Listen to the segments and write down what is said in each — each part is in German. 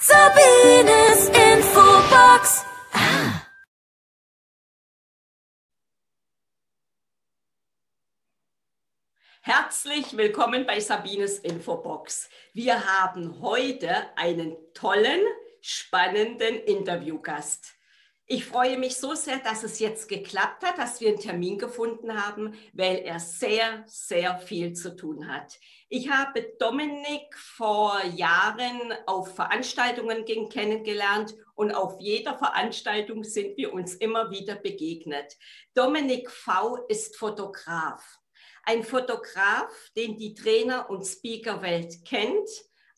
Sabines Infobox. Ah. Herzlich willkommen bei Sabines Infobox. Wir haben heute einen tollen, spannenden Interviewgast. Ich freue mich so sehr, dass es jetzt geklappt hat, dass wir einen Termin gefunden haben, weil er sehr, sehr viel zu tun hat. Ich habe Dominik vor Jahren auf Veranstaltungen kennengelernt und auf jeder Veranstaltung sind wir uns immer wieder begegnet. Dominik V ist Fotograf. Ein Fotograf, den die Trainer- und Speakerwelt kennt.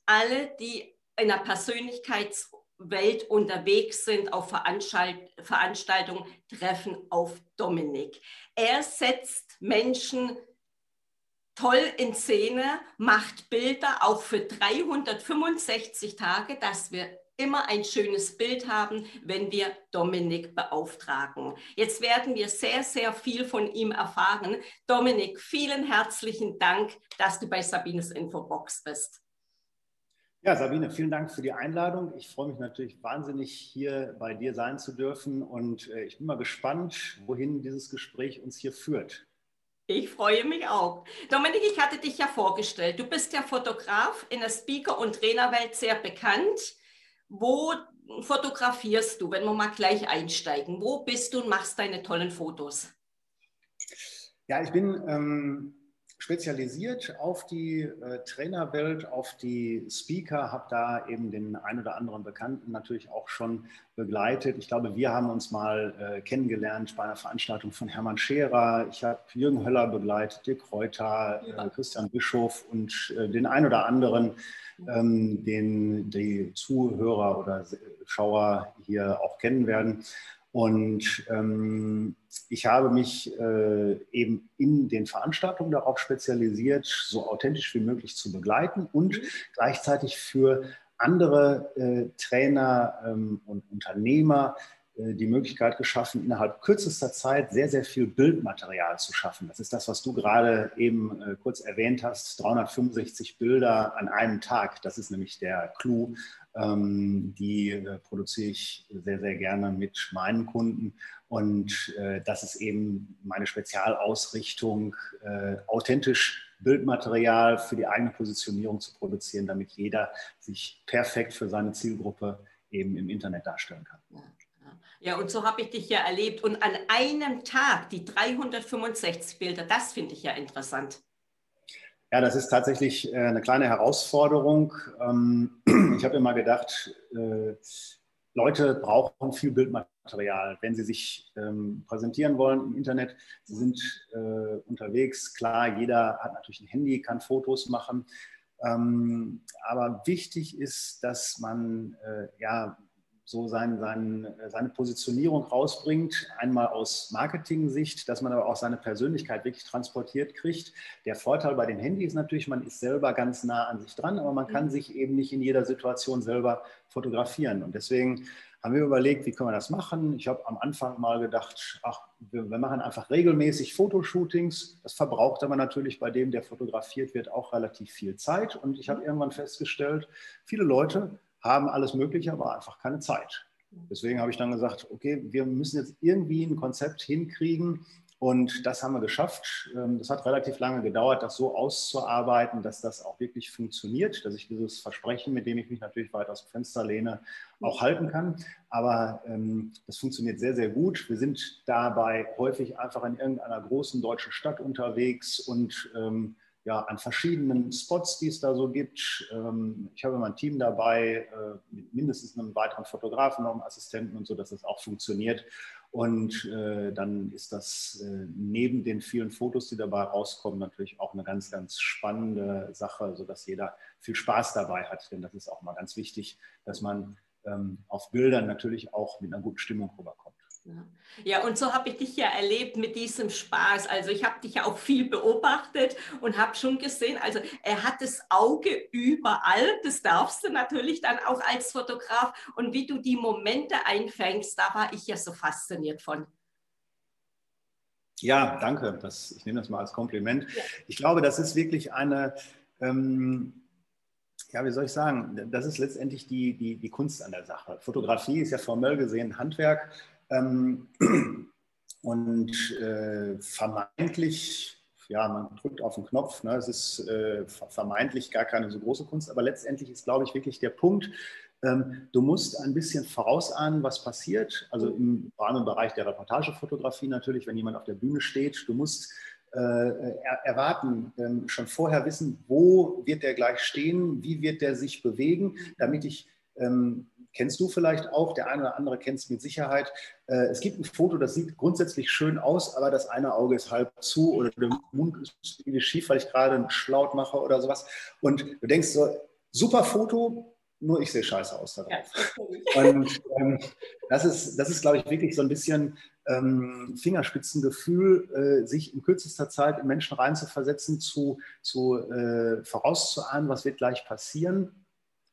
Alle, die in der Persönlichkeits- Welt unterwegs sind auf Veranstalt Veranstaltungen, treffen auf Dominik. Er setzt Menschen toll in Szene, macht Bilder auch für 365 Tage, dass wir immer ein schönes Bild haben, wenn wir Dominik beauftragen. Jetzt werden wir sehr, sehr viel von ihm erfahren. Dominik, vielen herzlichen Dank, dass du bei Sabines Infobox bist. Ja, Sabine, vielen Dank für die Einladung. Ich freue mich natürlich wahnsinnig, hier bei dir sein zu dürfen und äh, ich bin mal gespannt, wohin dieses Gespräch uns hier führt. Ich freue mich auch. Dominik, ich hatte dich ja vorgestellt. Du bist ja Fotograf in der Speaker- und Trainerwelt sehr bekannt. Wo fotografierst du, wenn wir mal gleich einsteigen? Wo bist du und machst deine tollen Fotos? Ja, ich bin ähm, spezialisiert auf die äh, Trainerwelt, auf die Speaker, habe da eben den ein oder anderen Bekannten natürlich auch schon begleitet. Ich glaube, wir haben uns mal äh, kennengelernt bei einer Veranstaltung von Hermann Scherer. Ich habe Jürgen Höller begleitet, Dirk Kräuter, äh, Christian Bischof und äh, den ein oder anderen, ähm, den die Zuhörer oder Schauer hier auch kennen werden. Und ähm, ich habe mich äh, eben in den Veranstaltungen darauf spezialisiert, so authentisch wie möglich zu begleiten und mhm. gleichzeitig für andere äh, Trainer ähm, und Unternehmer äh, die Möglichkeit geschaffen, innerhalb kürzester Zeit sehr, sehr viel Bildmaterial zu schaffen. Das ist das, was du gerade eben äh, kurz erwähnt hast, 365 Bilder an einem Tag. Das ist nämlich der Clou. Ähm, die äh, produziere ich sehr, sehr gerne mit meinen Kunden. Und das ist eben meine Spezialausrichtung, authentisch Bildmaterial für die eigene Positionierung zu produzieren, damit jeder sich perfekt für seine Zielgruppe eben im Internet darstellen kann. Ja, und so habe ich dich ja erlebt. Und an einem Tag die 365 Bilder, das finde ich ja interessant. Ja, das ist tatsächlich äh, eine kleine Herausforderung. Ähm, ich habe immer gedacht, äh, Leute brauchen viel Bildmaterial, wenn sie sich ähm, präsentieren wollen im Internet. Sie sind äh, unterwegs. Klar, jeder hat natürlich ein Handy, kann Fotos machen. Ähm, aber wichtig ist, dass man ja so sein, sein, seine Positionierung rausbringt, einmal aus Marketing-Sicht, dass man aber auch seine Persönlichkeit wirklich transportiert kriegt. Der Vorteil bei den Handys ist natürlich, man ist selber ganz nah an sich dran, aber man kann mhm. sich eben nicht in jeder Situation selber fotografieren. Und deswegen haben wir überlegt, wie können wir das machen. Ich habe am Anfang mal gedacht, ach, wir, wir, machen einfach regelmäßig Fotoshootings. Das verbraucht aber natürlich bei dem, der fotografiert wird, auch relativ viel Zeit. Und ich habe irgendwann festgestellt, viele Leute haben alles Mögliche, aber einfach keine Zeit. Deswegen habe ich dann gesagt, okay, wir müssen jetzt irgendwie ein Konzept hinkriegen und das haben wir geschafft. Ähm, das hat relativ lange gedauert, das so auszuarbeiten, dass das auch wirklich funktioniert, dass ich dieses Versprechen, mit dem ich mich natürlich weit aus dem Fenster lehne, auch halten kann. Aber ähm, das funktioniert sehr, sehr gut. Wir sind dabei häufig einfach in irgendeiner großen deutschen Stadt unterwegs und ähm, ja, an verschiedenen Spots, die es da so gibt. Ich habe immer ein Team dabei, äh, mit mindestens einem weiteren Fotografen, noch einem Assistenten und so, dass das auch funktioniert. Und äh, dann ist das äh, neben den vielen Fotos, die dabei rauskommen, natürlich auch eine ganz, ganz spannende Sache, sodass jeder viel Spaß dabei hat. Denn das ist auch mal ganz wichtig, dass man ähm, auf Bildern natürlich auch mit einer guten Stimmung rüberkommt. Ja, und so habe ich dich ja erlebt mit diesem Spaß. Also ich habe dich ja auch viel beobachtet und habe schon gesehen, also er hat das Auge überall. Das darfst du natürlich dann auch als Fotograf. Und wie du die Momente einfängst, da war ich ja so fasziniert von. Ja, danke. Das, ich nehme das mal als Kompliment. Ja. Ich glaube, das ist wirklich eine, ähm, ja, wie soll ich sagen, das ist letztendlich die, die, die Kunst an der Sache. Fotografie ist ja formell gesehen Handwerk ähm, und äh, vermeintlich, ja, man drückt auf den Knopf, ne, es ist äh, vermeintlich gar keine so große Kunst, aber letztendlich ist, glaube ich, wirklich der Punkt, ähm, du musst ein bisschen vorausahnen, was passiert, also im Rahmenbereich der Reportagefotografie natürlich, wenn jemand auf der Bühne steht, du musst äh, erwarten, ähm, schon vorher wissen, wo wird der gleich stehen, wie wird der sich bewegen, damit ich, ähm, kennst du vielleicht auch, der eine oder andere kennt es mit Sicherheit, äh, es gibt ein Foto, das sieht grundsätzlich schön aus, aber das eine Auge ist halb zu oder der Mund ist irgendwie schief, weil ich gerade einen Schlaut mache oder sowas und du denkst so, super Foto, nur ich sehe scheiße aus darauf. Ja, und ähm, das ist, das ist, glaube ich, wirklich so ein bisschen ähm, Fingerspitzengefühl, äh, sich in kürzester Zeit in Menschen reinzuversetzen, zu, zu äh, vorauszuahnen, was wird gleich passieren.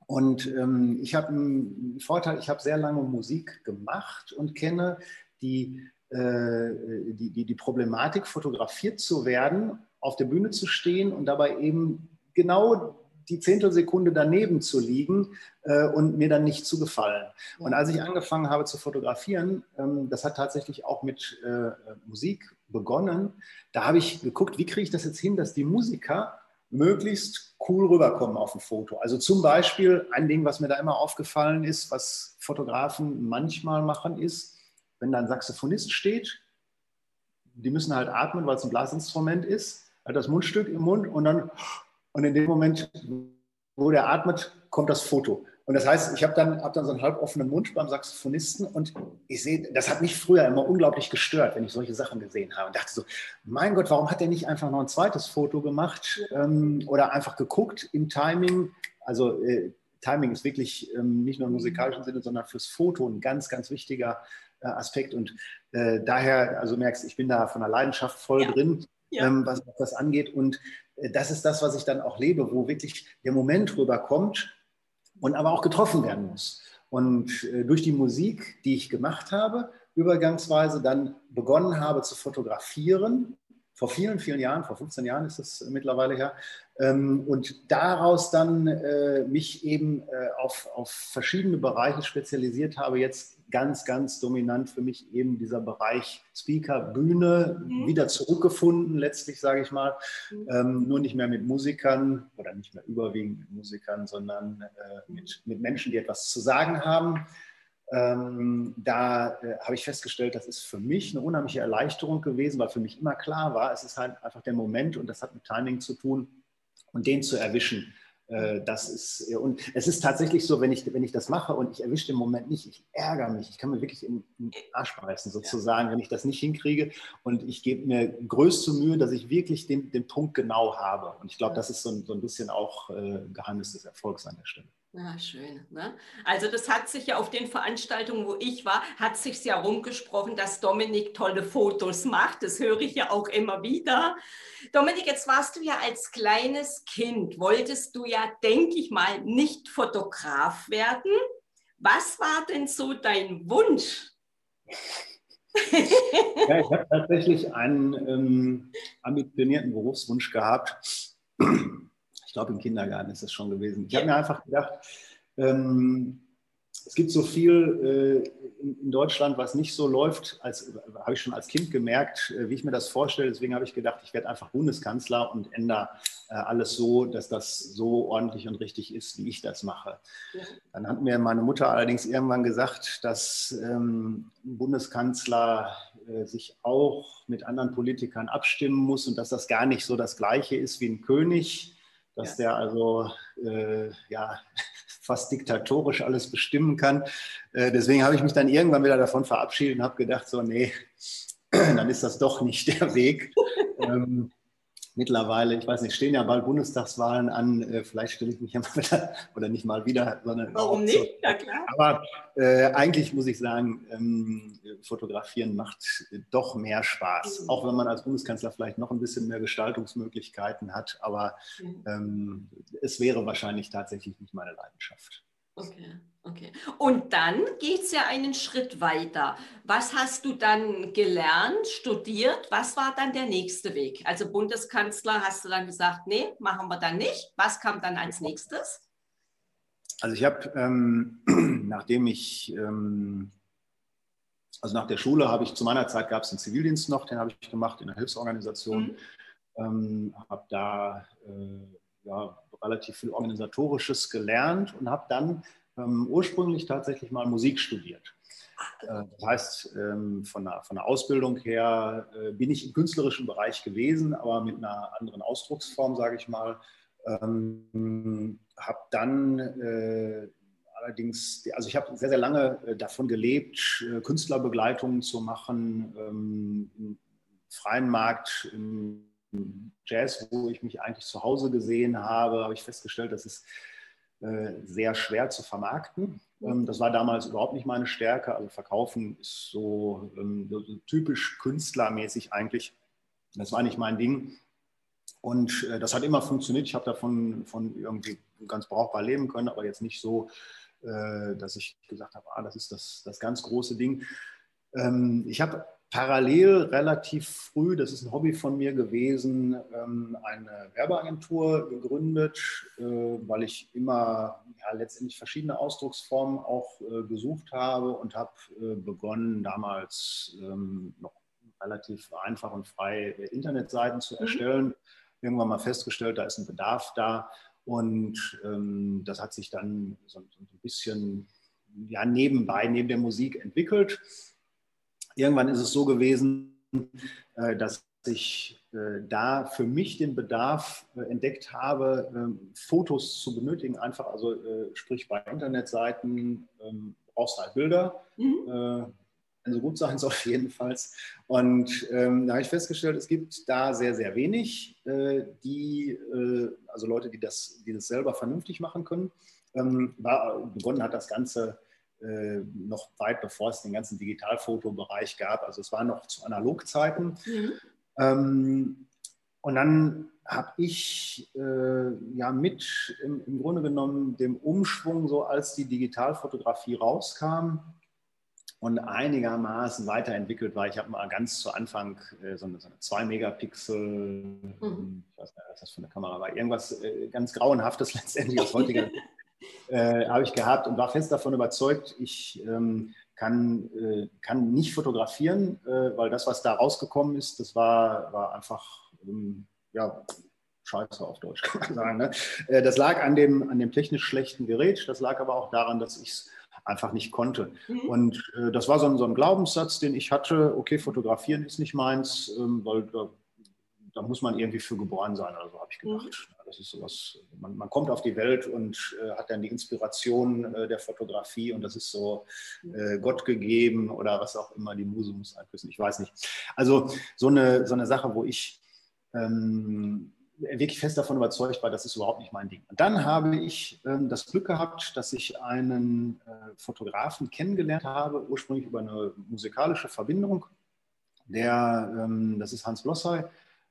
Und ähm, ich habe einen Vorteil, ich habe sehr lange Musik gemacht und kenne die, äh, die, die, die Problematik, fotografiert zu werden, auf der Bühne zu stehen und dabei eben genau die Zehntelsekunde daneben zu liegen äh, und mir dann nicht zu gefallen. Und als ich angefangen habe zu fotografieren, ähm, das hat tatsächlich auch mit äh, Musik begonnen, da habe ich geguckt, wie kriege ich das jetzt hin, dass die Musiker möglichst cool rüberkommen auf dem Foto. Also zum Beispiel ein Ding, was mir da immer aufgefallen ist, was Fotografen manchmal machen, ist, wenn da ein Saxophonist steht, die müssen halt atmen, weil es ein Blasinstrument ist, hat das Mundstück im Mund und dann und in dem Moment, wo der atmet, kommt das Foto. Und das heißt, ich habe dann, hab dann so einen halboffenen Mund beim Saxophonisten und ich sehe, das hat mich früher immer unglaublich gestört, wenn ich solche Sachen gesehen habe und dachte so, mein Gott, warum hat der nicht einfach noch ein zweites Foto gemacht ähm, oder einfach geguckt im Timing? Also äh, Timing ist wirklich ähm, nicht nur im musikalischen Sinne, sondern fürs Foto ein ganz, ganz wichtiger äh, Aspekt und äh, daher, also merkst, ich bin da von der Leidenschaft voll ja. drin, ja. Ähm, was das angeht und äh, das ist das, was ich dann auch lebe, wo wirklich der Moment rüberkommt und aber auch getroffen werden muss. Und äh, durch die Musik, die ich gemacht habe, übergangsweise dann begonnen habe zu fotografieren, vor vielen, vielen Jahren, vor 15 Jahren ist es mittlerweile her, ähm, und daraus dann äh, mich eben auf, auf verschiedene Bereiche spezialisiert habe, jetzt ganz, ganz dominant für mich eben dieser Bereich Speaker, Bühne, mhm. wieder zurückgefunden, letztlich sage ich mal. Mhm. Ähm, nur nicht mehr mit Musikern oder nicht mehr überwiegend mit Musikern, sondern äh, mit, mit Menschen, die etwas zu sagen haben. Ähm, da äh, habe ich festgestellt, das ist für mich eine unheimliche Erleichterung gewesen, weil für mich immer klar war, es ist halt einfach der Moment und das hat mit Timing zu tun und den zu erwischen. Äh, das ist, und es ist tatsächlich so, wenn ich, wenn ich das mache und ich erwische den Moment nicht, ich ärgere mich. Ich kann mir wirklich in den Arsch beißen, sozusagen, wenn ich das nicht hinkriege. Und ich gebe mir größte Mühe, dass ich wirklich den, den Punkt genau habe. Und ich glaube, das ist so ein, so ein bisschen auch äh, Geheimnis des Erfolgs an der Stelle. Ja, schön. Ne? Also das hat sich ja auf den Veranstaltungen, wo ich war, hat sich ja rumgesprochen, dass Dominik tolle Fotos macht. Das höre ich ja auch immer wieder. Dominik, jetzt warst du ja als kleines Kind, wolltest du ja, denke ich mal, nicht Fotograf werden. Was war denn so dein Wunsch? ja, ich habe tatsächlich einen ähm, ambitionierten Berufswunsch gehabt glaube, im Kindergarten ist das schon gewesen. Ich habe mir einfach gedacht, ähm, es gibt so viel äh, in, in, Deutschland, was nicht so läuft, als habe ich schon als Kind gemerkt, äh, wie ich mir das vorstelle. Deswegen habe ich gedacht, ich werde einfach Bundeskanzler und ändere äh, alles so, dass das so ordentlich und richtig ist, wie ich das mache. Ja. Dann hat mir meine Mutter allerdings irgendwann gesagt, dass ähm, ein Bundeskanzler äh, sich auch mit anderen Politikern abstimmen muss und dass das gar nicht so das Gleiche ist wie ein König dass der also äh, ja, fast diktatorisch alles bestimmen kann. Äh, deswegen habe ich mich dann irgendwann wieder davon verabschiedet und habe gedacht, so, nee, dann ist das doch nicht der Weg. ähm, mittlerweile, ich weiß nicht, stehen ja bald Bundestagswahlen an, äh, vielleicht stelle ich mich ja mal wieder, oder nicht mal wieder, sondern. Warum nicht? So. Ja, klar. Aber äh, eigentlich muss ich sagen, ähm, fotografieren macht doch mehr Spaß. Mhm. Auch wenn man als Bundeskanzler vielleicht noch ein bisschen mehr Gestaltungsmöglichkeiten hat, aber mhm. ähm, es wäre wahrscheinlich tatsächlich nicht meine Leidenschaft. Okay. Okay. Und dann geht es ja einen Schritt weiter. Was hast du dann gelernt, studiert? Was war dann der nächste Weg? Also Bundeskanzler hast du dann gesagt, nee, machen wir dann nicht. Was kam dann als nächstes? Also ich habe, ähm, nachdem ich, ähm, also nach der Schule habe ich, zu meiner Zeit gab es den Zivildienst noch, den habe ich gemacht in einer Hilfsorganisation, mhm. ähm, habe da äh, ja, relativ viel Organisatorisches gelernt und habe dann ähm, ursprünglich tatsächlich mal Musik studiert. Äh, das heißt, ähm, von der, von der Ausbildung her äh, bin ich im künstlerischen Bereich gewesen, aber mit einer anderen Ausdrucksform, sage ich mal. Ähm, habe dann äh, allerdings, also ich habe sehr, sehr lange äh, davon gelebt, äh, Künstlerbegleitungen zu machen, ähm, im freien Markt, im Jazz, wo ich mich eigentlich zu Hause gesehen habe, habe ich festgestellt, das ist äh, sehr schwer zu vermarkten. Ähm, das war damals überhaupt nicht meine Stärke. Also Verkaufen ist so, ähm, typisch künstlermäßig eigentlich. Das war nicht mein Ding. Und äh, das hat immer funktioniert. Ich habe davon von irgendwie ganz brauchbar leben können, aber jetzt nicht so, äh, dass ich gesagt habe, ah, das ist das, das ganz große Ding. Ähm, ich habe parallel relativ früh, das ist ein Hobby von mir gewesen, ähm, eine Werbeagentur gegründet, äh, weil ich immer ja, letztendlich verschiedene Ausdrucksformen auch äh, gesucht habe und habe äh, begonnen, damals ähm, noch relativ einfach und frei Internetseiten zu mhm. erstellen. Mhm. Irgendwann mal festgestellt, da ist ein Bedarf da und ähm, das hat sich dann so, so ein bisschen ja, nebenbei, neben der Musik entwickelt irgendwann ist es so gewesen, äh, dass ich äh, da für mich den Bedarf äh, entdeckt habe, ähm, Fotos zu benötigen, einfach, also sprich bei Internetseiten ähm, brauchst du halt Bilder. Mhm. Wenn sie gut sein soll, jedenfalls. Und ähm, da habe ich festgestellt, es gibt da sehr, sehr wenig, äh, die, äh, also Leute, die das, die das selber vernünftig machen können. Ähm, war, begonnen hat das Ganze äh, noch weit bevor es den ganzen Digitalfotobereich gab. Also es war noch zu Analogzeiten. Mhm. Ähm, und dann habe ich äh, ja mit im, im, Grunde genommen dem Umschwung, so als die Digitalfotografie rauskam und einigermaßen weiterentwickelt war. Ich habe mal ganz zu Anfang äh, so eine, so eine 2 Megapixel, mhm. ich weiß nicht, was das für eine Kamera war, irgendwas äh, ganz Grauenhaftes letztendlich aus heutiger äh, habe ich gehabt und war fest davon überzeugt, ich ähm, kann, äh, kann nicht fotografieren, äh, weil das, was da rausgekommen ist, das war, war einfach, ähm, ja, scheiße auf Deutsch kann man sagen. Ne? Äh, das lag an dem, an dem technisch schlechten Gerät, das lag aber auch daran, dass ich es einfach nicht konnte. Mhm. Und äh, das war so ein, so ein, Glaubenssatz, den ich hatte, okay, fotografieren ist nicht meins, ähm, weil da, da, muss man irgendwie für geboren sein, oder so habe ich gedacht. Mhm. Das ist sowas, man, man kommt auf die Welt und äh, hat dann die Inspiration äh, der Fotografie und das ist so äh, Gott gegeben oder was auch immer, die Muse muss einflüssen, ich weiß nicht. Also so eine, so eine Sache, wo ich ähm, wirklich fest davon überzeugt war, das ist überhaupt nicht mein Ding. Und dann habe ich ähm, das Glück gehabt, dass ich einen äh, Fotografen kennengelernt habe, ursprünglich über eine musikalische Verbindung. Der, ähm, das ist Hans Blossay,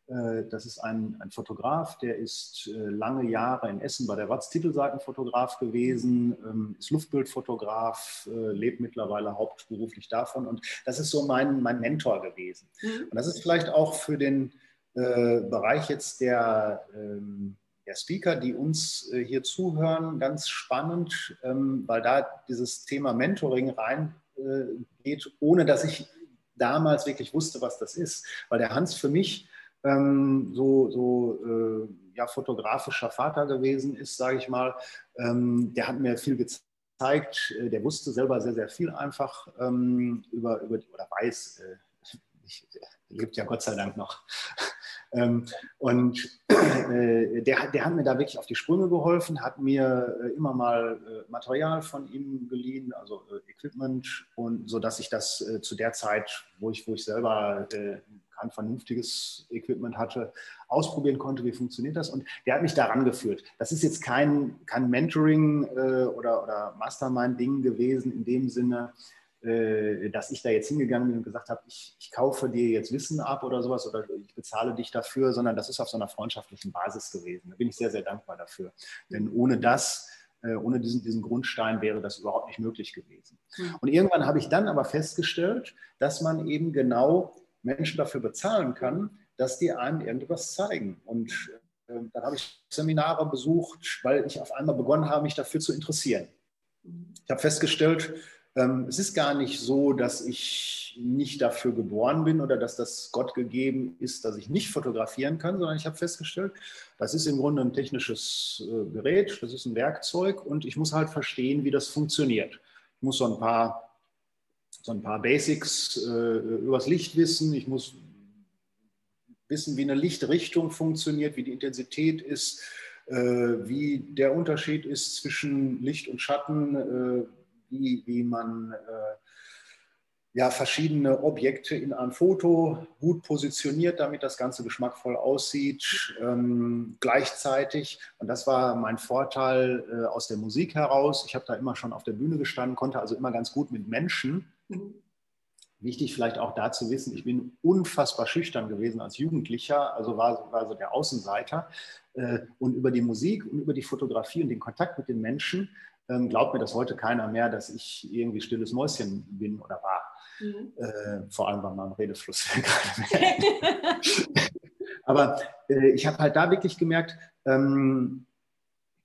das ist ein, ein, Fotograf, der ist äh, lange Jahre in Essen bei der Watz Titelseitenfotograf gewesen, ähm, ist Luftbildfotograf, äh, lebt mittlerweile hauptberuflich davon. Und das ist so mein, mein Mentor gewesen. Mhm. Und das ist vielleicht auch für den Bereich jetzt der, ähm, der Speaker, die uns hier zuhören, ganz spannend, ähm, weil da dieses Thema Mentoring reingeht, ohne dass ich damals wirklich wusste, was das ist. Weil der Hans für mich ähm, so, so äh, ja, fotografischer Vater gewesen ist, sage ich mal. Ähm, der hat mir viel gezeigt. Äh, der wusste selber sehr, sehr viel einfach ähm, über, über, oder weiß, äh, ich, lebt ja Gott sei Dank noch. Ähm, und äh, der, der hat mir da wirklich auf die Sprünge geholfen, hat mir äh, immer mal äh, Material von ihm geliehen, also Equipment, und so dass ich das zu der Zeit, wo ich, wo ich selber kein vernünftiges Equipment hatte, ausprobieren konnte, wie funktioniert das. Und der hat mich daran geführt. Das ist jetzt kein, kein Mentoring äh, oder, oder Mastermind-Ding gewesen in dem Sinne, dass ich da jetzt hingegangen bin und gesagt habe, ich, ich kaufe dir jetzt Wissen ab oder sowas oder ich bezahle dich dafür, sondern das ist auf so einer freundschaftlichen Basis gewesen. Da bin ich sehr, sehr dankbar dafür. Denn ohne das äh, ohne diesen, diesen Grundstein wäre das überhaupt nicht möglich gewesen. Hm. Und irgendwann habe ich dann aber festgestellt, dass man eben genau Menschen dafür bezahlen kann, dass die einem irgendwas zeigen. Und ähm, dann habe ich Seminare besucht, weil ich auf einmal begonnen habe, mich dafür zu interessieren. Ich habe festgestellt, es ist gar nicht so, dass ich nicht dafür geboren bin oder dass das Gott gegeben ist, dass ich nicht fotografieren kann, sondern ich habe festgestellt, das ist im Grunde ein technisches äh, Gerät, das ist ein Werkzeug und ich muss halt verstehen, wie das funktioniert. Ich muss so ein paar, so ein paar Basics äh, übers Licht wissen, ich muss wissen, wie eine Lichtrichtung funktioniert, wie die Intensität ist, äh, wie der Unterschied ist zwischen Licht und Schatten, äh, wie, wie man äh, ja, verschiedene Objekte in einem Foto gut positioniert, damit das Ganze geschmackvoll aussieht, ähm, gleichzeitig. Und das war mein Vorteil äh, aus der Musik heraus. Ich habe da immer schon auf der Bühne gestanden, konnte also immer ganz gut mit Menschen. Mhm. Wichtig vielleicht auch da zu wissen, ich bin unfassbar schüchtern gewesen als Jugendlicher, also war, war so der Außenseiter. Äh, und über die Musik und über die Fotografie und den Kontakt mit den Menschen ähm, glaubt mir das heute keiner mehr, dass ich irgendwie stilles Mäuschen bin oder war. Mhm. Äh, vor allem bei meinem Redefluss. Aber äh, ich habe halt da wirklich gemerkt, ähm,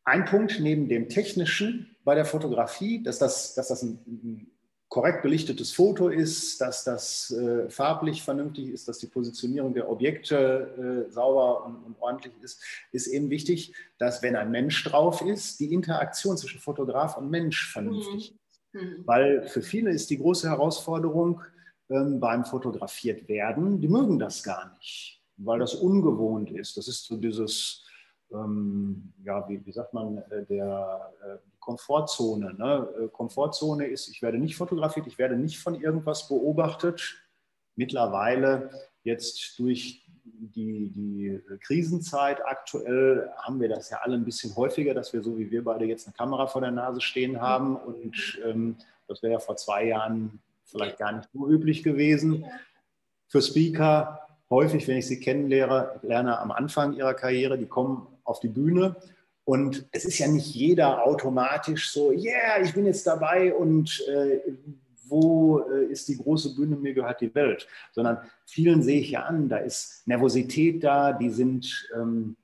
ein Punkt neben dem Technischen bei der Fotografie, dass das, dass das ein, ein korrekt belichtetes Foto ist, dass das äh, farblich vernünftig ist, dass die Positionierung der Objekte äh, sauber und, und, ordentlich ist, ist eben wichtig, dass wenn ein Mensch drauf ist, die Interaktion zwischen Fotograf und Mensch vernünftig mhm. ist. Mhm. Weil für viele ist die große Herausforderung ähm, beim Fotografiert werden, die mögen das gar nicht, weil das ungewohnt ist. Das ist so dieses, ähm, ja, wie, wie, sagt man, äh, der äh, Komfortzone. Ne? Äh, Komfortzone ist, ich werde nicht fotografiert, ich werde nicht von irgendwas beobachtet. Mittlerweile jetzt durch die, die Krisenzeit aktuell haben wir das ja alle ein bisschen häufiger, dass wir so wie wir beide jetzt eine Kamera vor der Nase stehen haben. Und ähm, das wäre ja vor zwei Jahren vielleicht gar nicht so üblich gewesen. Für Speaker häufig, wenn ich sie kennenlerne, lerne am Anfang ihrer Karriere, die kommen auf die Bühne und es ist ja nicht jeder automatisch so, yeah, ich bin jetzt dabei und äh, wo äh, ist die große Bühne, mir gehört die Welt, sondern vielen sehe ich ja an, da ist Nervosität da, die sind, ähm,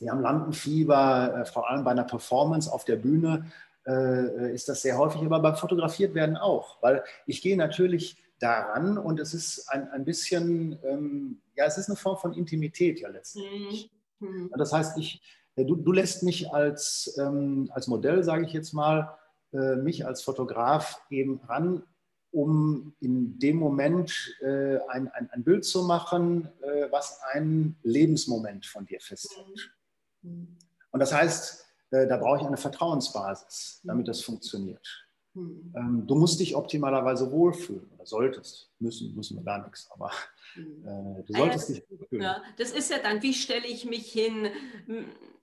die haben Lampenfieber, äh, vor allem bei einer Performance auf der Bühne äh, ist das sehr häufig, aber beim Fotografiert werden auch, weil ich gehe natürlich daran und es ist ein, ein bisschen, ähm, ja, es ist eine Form von Intimität ja letztendlich. Mhm. Das heißt, ich, Du, du lässt mich als, ähm, als Modell, sage ich jetzt mal, äh, mich als Fotograf eben ran, um in dem Moment äh, ein, ein, ein, Bild zu machen, äh, was einen Lebensmoment von dir festhält. Mhm. Und das heißt, äh, da brauche ich eine Vertrauensbasis, damit das funktioniert. Mhm. Ähm, du musst dich optimalerweise wohlfühlen oder solltest. Müssen, müssen wir gar nichts, aber mhm. äh, du solltest dich wohlfühlen. Ja, das ist ja dann, wie stelle ich mich hin?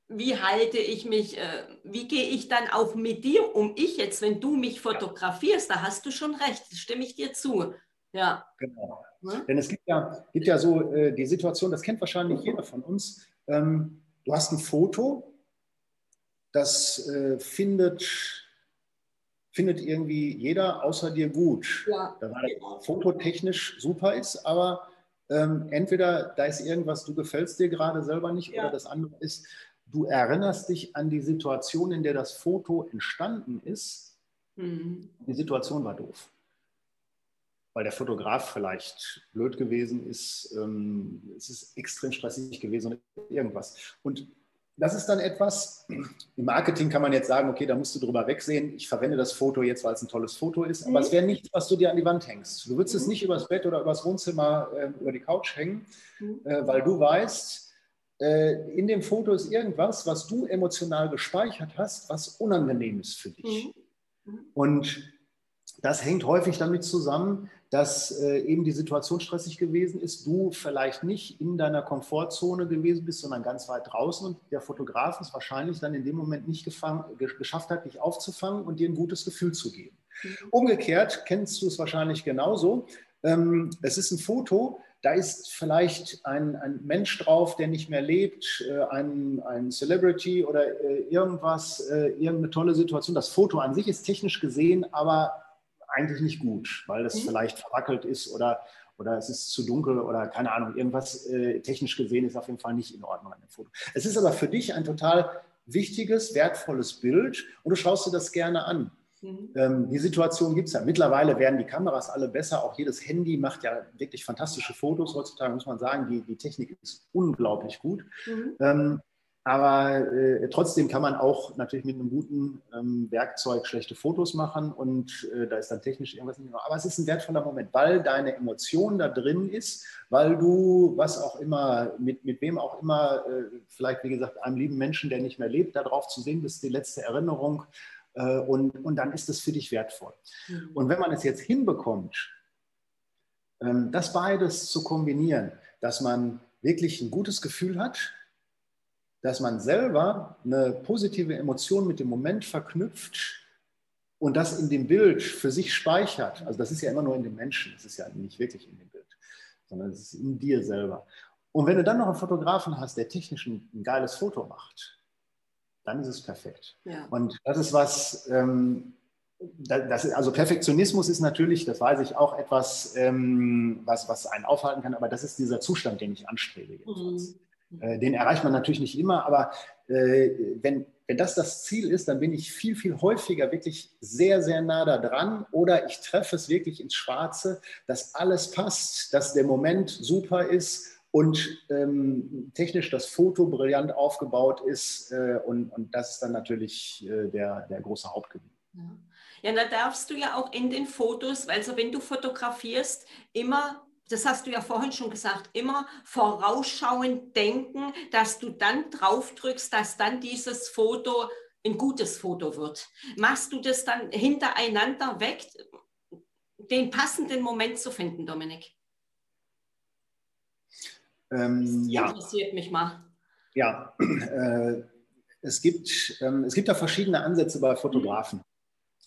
Wie halte ich mich, äh, wie gehe ich dann auch mit dir um? Ich jetzt, wenn du mich fotografierst, da hast du schon recht, stimme ich dir zu. Ja. Genau. Hm? Denn es gibt ja, gibt ja so äh, die Situation, das kennt wahrscheinlich jeder von uns. Ähm, du hast ein Foto, das äh, findet, findet irgendwie jeder außer dir gut. Ja. Da war das fototechnisch super ist, aber ähm, entweder da ist irgendwas, du gefällst dir gerade selber nicht, ja. oder das andere ist, du erinnerst dich an die Situation, in der das Foto entstanden ist. Mhm. Die Situation war doof. Weil der Fotograf vielleicht blöd gewesen ist, ähm, es ist extrem stressig gewesen und irgendwas. Und das ist dann etwas, im Marketing kann man jetzt sagen, okay, da musst du drüber wegsehen. Ich verwende das Foto jetzt, weil es ein tolles Foto ist, aber mhm. es wäre nichts, was du dir an die Wand hängst. Du würdest mhm. es nicht übers Bett oder übers Wohnzimmer, äh, über die Couch hängen, mhm. äh, weil du weißt, in dem Foto ist irgendwas, was du emotional gespeichert hast, was unangenehm ist für dich. Mhm. mhm. Und das hängt häufig damit zusammen, dass äh, eben die Situation stressig gewesen ist, du vielleicht nicht in deiner Komfortzone gewesen bist, sondern ganz weit draußen und der Fotograf es wahrscheinlich dann in dem Moment nicht geschafft hat, dich aufzufangen und dir ein gutes Gefühl zu geben. Mhm. Umgekehrt kennst du es wahrscheinlich genauso. Ähm, es ist ein Foto, da ist vielleicht ein, ein, Mensch drauf, der nicht mehr lebt, äh, ein, ein Celebrity oder äh, irgendwas, äh, irgendeine tolle Situation. Das Foto an sich ist technisch gesehen aber eigentlich nicht gut, weil es mhm. vielleicht verwackelt ist oder, oder es ist zu dunkel oder keine Ahnung, irgendwas äh, technisch gesehen ist auf jeden Fall nicht in Ordnung an dem Foto. Es ist aber für dich ein total wichtiges, wertvolles Bild und du schaust dir das gerne an. Mhm. Ähm, die Situation gibt es ja. Mittlerweile werden die Kameras alle besser. Auch jedes Handy macht ja wirklich fantastische Fotos heutzutage, muss man sagen. Die, die Technik ist unglaublich gut. Mhm. Ähm, aber äh, trotzdem kann man auch natürlich mit einem guten ähm, Werkzeug schlechte Fotos machen und äh, da ist dann technisch irgendwas nicht mehr. Aber es ist ein wertvoller Moment, weil deine Emotion da drin ist, weil du, was auch immer, mit, mit wem auch immer, äh, vielleicht wie gesagt, einem lieben Menschen, der nicht mehr lebt, darauf zu sehen bist, die letzte Erinnerung. Äh, und, und dann ist es für dich wertvoll. Mhm. Und wenn man es jetzt hinbekommt, ähm, das beides zu kombinieren, dass man wirklich ein gutes Gefühl hat, dass man selber eine positive Emotion mit dem Moment verknüpft und das in dem Bild für sich speichert. Also das ist ja immer nur in dem Menschen, das ist ja nicht wirklich in dem Bild, sondern es ist in dir selber. Und wenn du dann noch einen Fotografen hast, der technisch ein, ein geiles Foto macht, dann ist es perfekt. Ja. Und das ist was, ähm, das, also Perfektionismus ist natürlich, das weiß ich auch, etwas, ähm, was, was einen aufhalten kann, aber das ist dieser Zustand, den ich anstrebe. Jedenfalls. Mhm. Äh, den erreicht man natürlich nicht immer, aber äh, wenn, wenn das das Ziel ist, dann bin ich viel, viel häufiger wirklich sehr, sehr nah da dran oder ich treffe es wirklich ins Schwarze, dass alles passt, dass der Moment super ist und ähm, technisch das Foto brillant aufgebaut ist äh, und, und das ist dann natürlich äh, der, der große Hauptgewinn. Ja. Ja, da darfst du ja auch in den Fotos, also wenn du fotografierst, immer das hast du ja vorhin schon gesagt, immer vorausschauend denken, dass du dann drauf drückst, dass dann dieses Foto ein gutes Foto wird. Machst du das dann hintereinander weg, den passenden Moment zu finden, Dominik? Ähm, das ja. interessiert mich mal. Ja, äh, es, gibt, ähm, es gibt da verschiedene Ansätze bei Fotografen.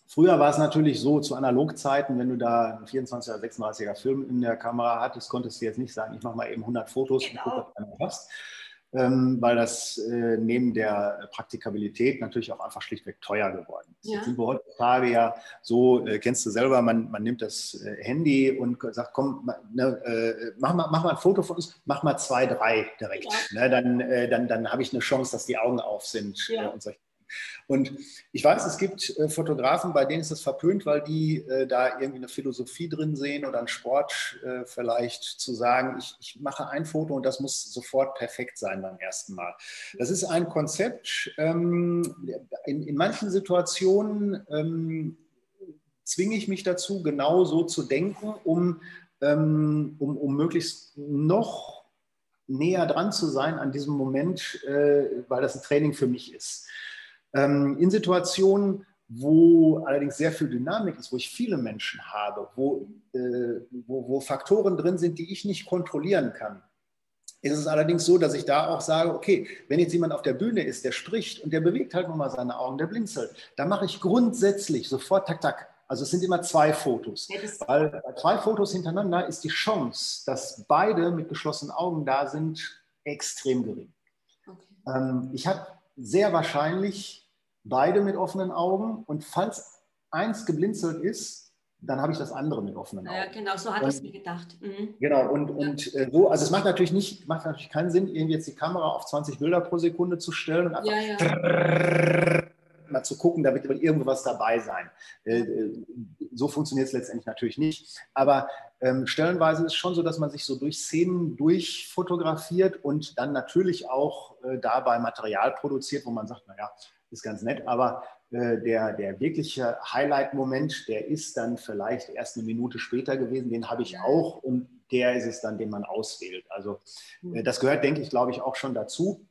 Früher war es natürlich so, zu Analogzeiten, wenn du da einen 24 oder 36er Film in der Kamera hattest, konntest du jetzt nicht sagen, ich mache mal eben 100 Fotos genau. und gucke, was du passt. Ähm, weil das äh, neben der Praktikabilität natürlich auch einfach schlichtweg teuer geworden ist. Ja. Jetzt sind wir heutzutage ja so, äh, kennst du selber, man, man nimmt das äh, Handy und sagt, komm, ne, mach, mal, mach mal ein Foto von uns, mach mal zwei, drei direkt. Ja. Ne, dann dann, dann habe ich eine Chance, dass die Augen auf sind ja. Und solche und ich weiß, es gibt äh, Fotografen, bei denen ist es verpönt, weil die äh, da irgendwie eine Philosophie drin sehen oder einen Sport äh, vielleicht zu sagen, ich, ich, mache ein Foto und das muss sofort perfekt sein beim ersten Mal. Das ist ein Konzept. Ähm, in, in, manchen Situationen ähm, zwinge ich mich dazu, genau so zu denken, um, ähm, um, um möglichst noch näher dran zu sein an diesem Moment, weil das ein Training für mich ist. Ähm, in Situationen, wo allerdings sehr viel Dynamik ist, wo ich viele Menschen habe, wo, äh, wo, wo, Faktoren drin sind, die ich nicht kontrollieren kann, ist es allerdings so, dass ich da auch sage, okay, wenn jetzt jemand auf der Bühne ist, der spricht und der bewegt halt nur mal seine Augen, der blinzelt, dann mache ich grundsätzlich sofort tak, tak. Also es sind immer zwei Fotos. Weil bei zwei Fotos hintereinander ist die Chance, dass beide mit geschlossenen Augen da sind, extrem gering. Okay. Ähm, ich habe sehr wahrscheinlich beide mit offenen Augen. Und falls eins geblinzelt ist, dann habe ich das andere mit offenen Augen. Ja, genau, so hatte ich es mir gedacht. Mhm. Genau, und, und äh, so, also es macht natürlich nicht, macht natürlich keinen Sinn, irgendwie jetzt die Kamera auf 20 Bilder pro Sekunde zu stellen und einfach ja, ja. Mal zu gucken, da wird irgendwas dabei sein. Äh, äh, so funktioniert es letztendlich natürlich nicht. Aber ähm, stellenweise ist es schon so, dass man sich so durch Szenen durchfotografiert und dann natürlich auch äh, dabei Material produziert, wo man sagt, naja, ist ganz nett, aber äh, der, der wirkliche Highlight-Moment, der ist dann vielleicht erst eine Minute später gewesen, den habe ich auch und der ist es dann, den man auswählt. Also äh, das gehört, denke ich, glaube ich, auch schon dazu.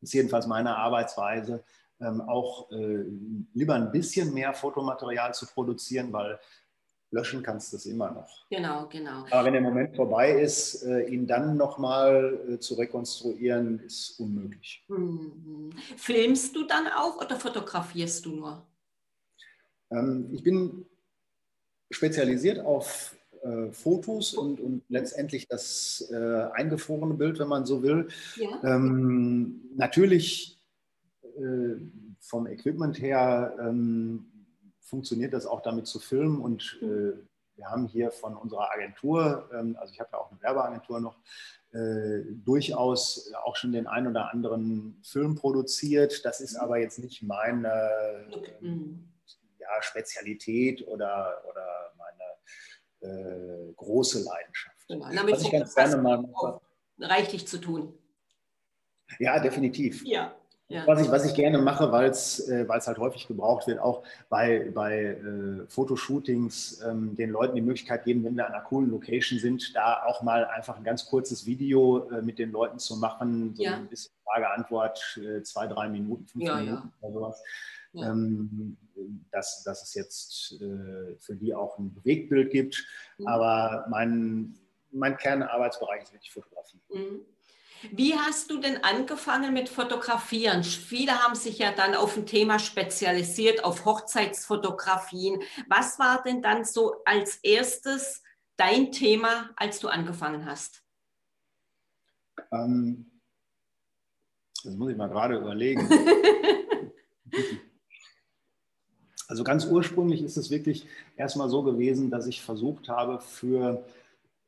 Das ist jedenfalls meine Arbeitsweise, auch äh, lieber ein bisschen mehr Fotomaterial zu produzieren, weil löschen kannst du es immer noch. Genau, genau. Aber wenn der Moment vorbei ist, äh, ihn dann nochmal äh, zu rekonstruieren, ist unmöglich. Mhm. Filmst du dann auch oder fotografierst du nur? Ähm, ich bin spezialisiert auf äh, Fotos und, und letztendlich das äh, eingefrorene Bild, wenn man so will. Ja. Ähm, natürlich vom Equipment her ähm, funktioniert das auch damit zu filmen und äh, wir haben hier von unserer Agentur, ähm, also ich habe ja auch eine Werbeagentur noch, äh, durchaus auch schon den einen oder anderen Film produziert. Das ist aber jetzt nicht meine ähm, ja, Spezialität oder, oder meine äh, große Leidenschaft. Genau. Damit Was ich ganz gerne mal reichlich zu tun. Ja, definitiv. Ja. Ja. Was, ich, was ich gerne mache, weil es äh, halt häufig gebraucht wird, auch bei, bei äh, Fotoshootings ähm, den Leuten die Möglichkeit geben, wenn wir an einer coolen Location sind, da auch mal einfach ein ganz kurzes Video äh, mit den Leuten zu machen, so ja. ein bisschen Frage-Antwort, äh, zwei, drei Minuten, fünf ja, Minuten oder sowas. Ähm, dass, dass es jetzt äh, für die auch ein Bewegtbild gibt. Mhm. Aber mein, mein Kernarbeitsbereich ist wirklich Fotografie. Mhm. Wie hast du denn angefangen mit Fotografieren? Viele haben sich ja dann auf ein Thema spezialisiert, auf Hochzeitsfotografien. Was war denn dann so als erstes dein Thema, als du angefangen hast? Ähm, das muss ich mal gerade überlegen. also ganz ursprünglich ist es wirklich erstmal so gewesen, dass ich versucht habe, für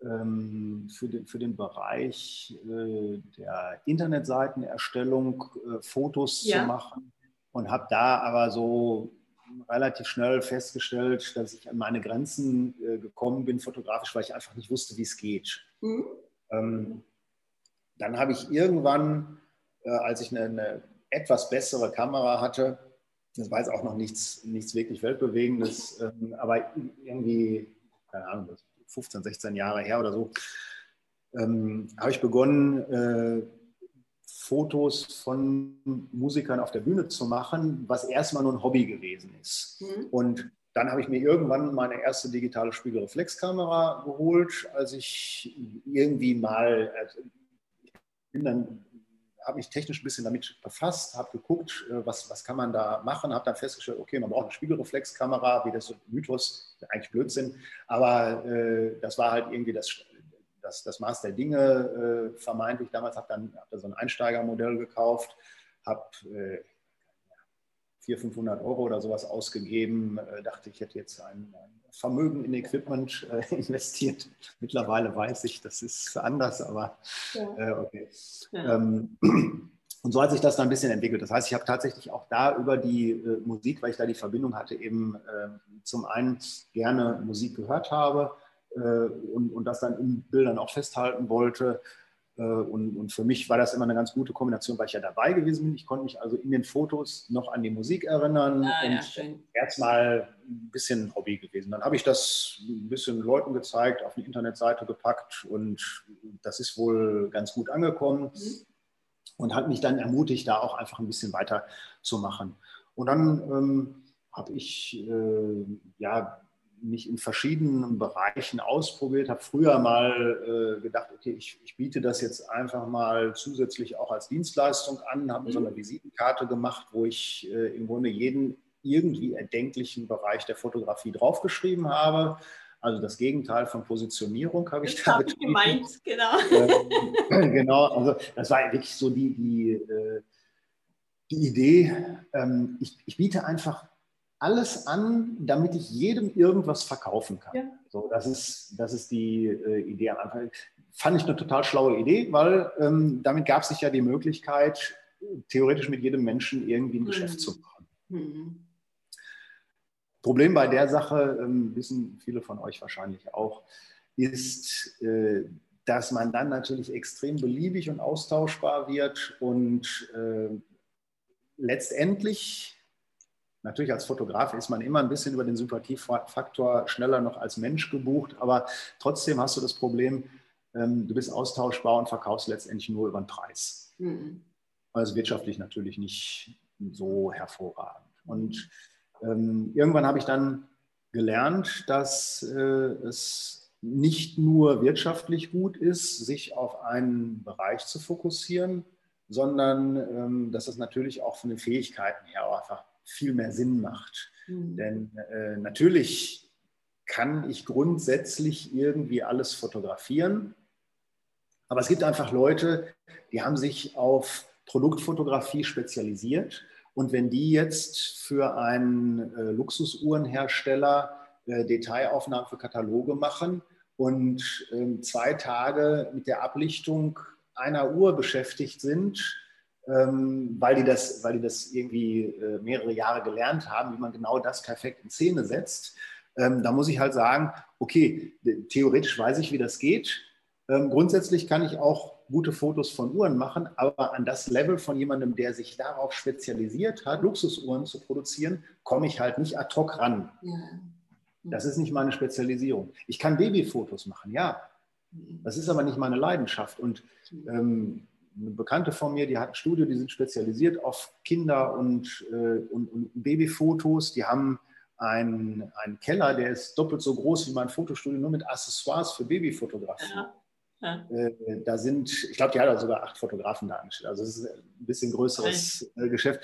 für den, für den Bereich äh, der Internetseitenerstellung äh, Fotos ja. zu machen und habe da aber so relativ schnell festgestellt, dass ich an meine Grenzen äh, gekommen bin fotografisch, weil ich einfach nicht wusste, wie es geht. Mhm. Ähm, dann habe ich irgendwann, als ich eine, eine, etwas bessere Kamera hatte, das war jetzt auch noch nichts, nichts wirklich Weltbewegendes, ähm, aber irgendwie, keine Ahnung, das 15, 16 Jahre her oder so, ähm, habe ich begonnen, äh, Fotos von Musikern auf der Bühne zu machen, was erstmal nur ein Hobby gewesen ist. Mhm. Und dann habe ich mir irgendwann meine erste digitale Spiegelreflexkamera geholt, als ich irgendwie mal, also ich bin dann habe mich technisch ein bisschen damit befasst, habe geguckt, äh, was, was kann man da machen, habe dann festgestellt, okay, man braucht eine Spiegelreflexkamera, wie das so Mythos, eigentlich Blödsinn, aber äh, das war halt irgendwie das, das, das Maß der Dinge, äh, vermeintlich. Damals habe dann hab da so ein Einsteigermodell gekauft, habe äh, 400, 500 Euro oder sowas ausgegeben, äh, dachte, ich hätte jetzt ein, ein Vermögen in Equipment äh, investiert. Mittlerweile weiß ich, das ist anders, aber äh, okay. Ja. Ähm, und so hat sich das dann ein bisschen entwickelt. Das heißt, ich habe tatsächlich auch da über die äh, Musik, weil ich da die Verbindung hatte, eben äh, zum einen gerne Musik gehört habe äh, und, und das dann in Bildern auch festhalten wollte und, und, für mich war das immer eine ganz gute Kombination, weil ich ja dabei gewesen bin. Ich konnte mich also in den Fotos noch an die Musik erinnern ah, und ja, erstmal ein bisschen Hobby gewesen. Dann habe ich das ein bisschen Leuten gezeigt, auf eine Internetseite gepackt und das ist wohl ganz gut angekommen mhm. und hat mich dann ermutigt, da auch einfach ein bisschen weiter zu machen. Und dann ähm, habe ich äh, ja mich in verschiedenen Bereichen ausprobiert, habe früher mal äh, gedacht, okay, ich, ich, biete das jetzt einfach mal zusätzlich auch als Dienstleistung an, habe mhm. so eine Visitenkarte gemacht, wo ich äh, im Grunde jeden irgendwie erdenklichen Bereich der Fotografie draufgeschrieben habe. Also das Gegenteil von Positionierung habe ich das da hab gemeint, genau. Ähm, genau, also das war wirklich so die, die, äh, die Idee. Ähm, ich, ich biete einfach alles an, damit ich jedem irgendwas verkaufen kann. Ja. So, das, ist, das ist die äh, Idee am Anfang. Fand ich eine total schlaue Idee, weil ähm, damit gab es sich ja die Möglichkeit, theoretisch mit jedem Menschen irgendwie ein mhm. Geschäft zu machen. Mhm. Problem bei der Sache, ähm, wissen viele von euch wahrscheinlich auch, ist, äh, dass man dann natürlich extrem beliebig und austauschbar wird und äh, letztendlich Natürlich als Fotograf ist man immer ein bisschen über den Sympathiefaktor schneller noch als Mensch gebucht, aber trotzdem hast du das Problem, ähm, du bist austauschbar und verkaufst letztendlich nur über den Preis. Mhm. Also wirtschaftlich natürlich nicht so hervorragend. Und ähm, irgendwann habe ich dann gelernt, dass äh, es nicht nur wirtschaftlich gut ist, sich auf einen Bereich zu fokussieren, sondern ähm, dass es natürlich auch von den Fähigkeiten her einfach viel mehr Sinn macht. Mhm. Denn äh, natürlich kann ich grundsätzlich irgendwie alles fotografieren, aber es gibt einfach Leute, die haben sich auf Produktfotografie spezialisiert. Und wenn die jetzt für einen äh, Luxusuhrenhersteller äh, Detailaufnahmen für Kataloge machen und ähm, zwei Tage mit der Ablichtung einer Uhr beschäftigt sind, ähm, weil, die das, weil die das irgendwie äh, mehrere Jahre gelernt haben, wie man genau das perfekt in Szene setzt. Ähm, da muss ich halt sagen, okay, theoretisch weiß ich, wie das geht. Ähm, grundsätzlich kann ich auch gute Fotos von Uhren machen, aber an das Level von jemandem, der sich darauf spezialisiert hat, Luxusuhren zu produzieren, komme ich halt nicht ad hoc ran. Ja. Das ist nicht meine Spezialisierung. Ich kann Babyfotos machen, ja. Das ist aber nicht meine Leidenschaft. Und ähm, eine Bekannte von mir, die hat ein Studio, die sind spezialisiert auf Kinder- und, äh, und, und Babyfotos. Die haben einen, einen Keller, der ist doppelt so groß wie mein Fotostudio, nur mit Accessoires für Babyfotografie. Ja. Ja. Äh, da sind, ich glaube, die hat sogar acht Fotografen da angestellt. Also es ist ein bisschen größeres äh, Geschäft.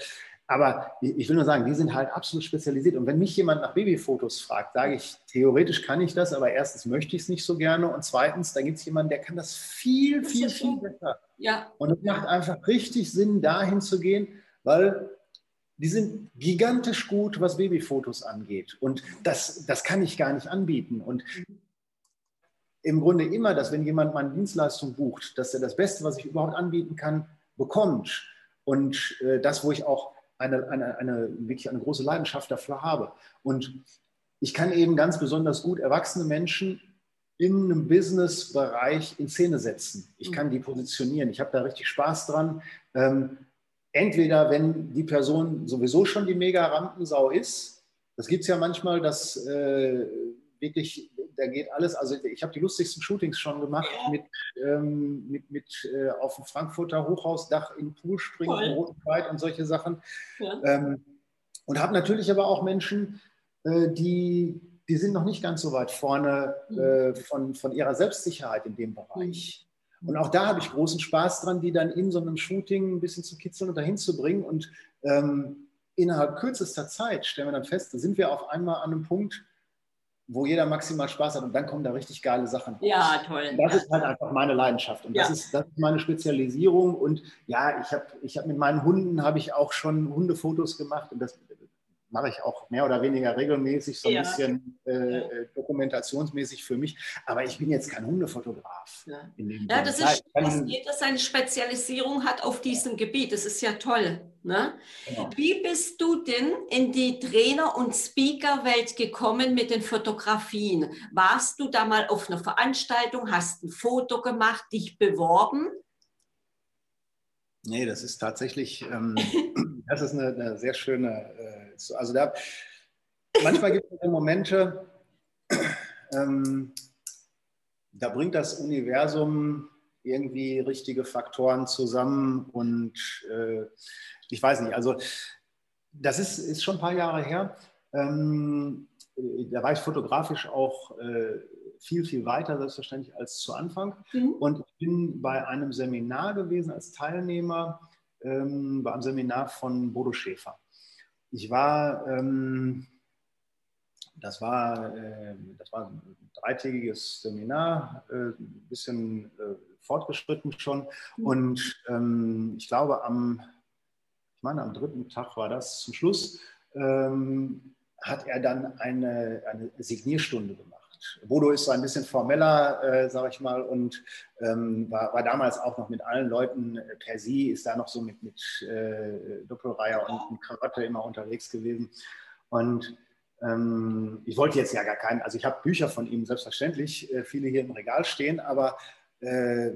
Aber ich will nur sagen, die sind halt absolut spezialisiert. Und wenn mich jemand nach Babyfotos fragt, sage ich, theoretisch kann ich das, aber erstens möchte ich es nicht so gerne und zweitens, da gibt es jemanden, der kann das viel, das viel, viel besser. Ja. Und es macht einfach richtig Sinn, dahin zu gehen, weil die sind gigantisch gut, was Babyfotos angeht. Und das, das kann ich gar nicht anbieten. Und im Grunde immer, dass wenn jemand meine Dienstleistung bucht, dass er das Beste, was ich überhaupt anbieten kann, bekommt. Und äh, das, wo ich auch eine, eine, eine, wirklich eine große Leidenschaft dafür habe. Und ich kann eben ganz besonders gut erwachsene Menschen in einem Business-Bereich in Szene setzen. Ich kann die positionieren. Ich habe da richtig Spaß dran. Ähm, entweder, wenn die Person sowieso schon die mega Rampensau ist, das gibt es ja manchmal, dass äh, wirklich da geht alles. Also ich habe die lustigsten Shootings schon gemacht mit, ähm, mit, mit äh, auf dem Frankfurter Hochhausdach in Pool springen, im roten Kleid und solche Sachen. Ja. Ähm, und habe natürlich aber auch Menschen, äh, die, die sind noch nicht ganz so weit vorne mhm. äh, von, von ihrer Selbstsicherheit in dem Bereich. Mhm. Und auch da habe ich großen Spaß dran, die dann in so einem Shooting ein bisschen zu kitzeln und dahin zu bringen. Und ähm, innerhalb kürzester Zeit stellen wir dann fest, da sind wir auf einmal an einem Punkt, wo jeder maximal Spaß hat und dann kommen da richtig geile Sachen raus. Ja, toll. Das ja. ist halt einfach meine Leidenschaft und ja. das, ist, das ist meine Spezialisierung und ja, ich habe ich hab mit meinen Hunden habe ich auch schon Hundefotos gemacht und das mache ich auch mehr oder weniger regelmäßig, so ein ja. bisschen äh, äh, dokumentationsmäßig für mich. Aber ich bin jetzt kein Hundefotograf. Ja, ja das ist, dass jeder seine Spezialisierung hat auf diesem Gebiet. Das ist ja toll. Ne? Genau. Wie bist du denn in die Trainer- und Speaker-Welt gekommen mit den Fotografien? Warst du da mal auf einer Veranstaltung, hast ein Foto gemacht, dich beworben? Nee, das ist tatsächlich, ähm, das ist eine, eine sehr schöne, äh, also da, manchmal gibt es Momente, ähm, da bringt das Universum irgendwie richtige Faktoren zusammen und äh, ich weiß nicht, also das ist, ist schon ein paar Jahre her. Ähm, da war ich fotografisch auch äh, viel, viel weiter, selbstverständlich, als zu Anfang. Mhm. Und ich bin bei einem Seminar gewesen als Teilnehmer, ähm, bei einem Seminar von Bodo Schäfer. Ich war, ähm, das, war äh, das war ein dreitägiges Seminar, äh, ein bisschen äh, fortgeschritten schon. Mhm. Und ähm, ich glaube, am, ich meine, am dritten Tag war das zum Schluss, ähm, hat er dann eine, eine Signierstunde gemacht. Bodo ist so ein bisschen formeller, äh, sage ich mal, und ähm, war, war, damals auch noch mit allen Leuten äh, per Sie, ist da noch so mit, mit äh, Doppelreiher und mit Krawatte immer unterwegs gewesen. Und ähm, ich wollte jetzt ja gar keinen, also ich habe Bücher von ihm selbstverständlich, äh, viele hier im Regal stehen, aber äh,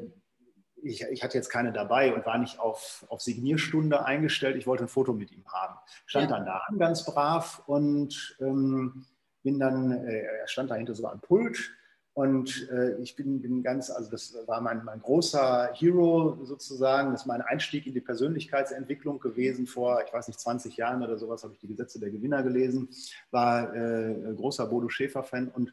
ich, ich, hatte jetzt keine dabei und war nicht auf, auf Signierstunde eingestellt. Ich wollte ein Foto mit ihm haben. Stand ja. dann da an, ganz brav und ähm, bin dann, äh, er stand dahinter so am Pult und äh, ich bin, bin, ganz, also das war mein, mein großer Hero sozusagen, das ist mein Einstieg in die Persönlichkeitsentwicklung gewesen. Vor, ich weiß nicht, 20 Jahren oder sowas habe ich die Gesetze der Gewinner gelesen, war äh, großer Bodo Schäfer-Fan und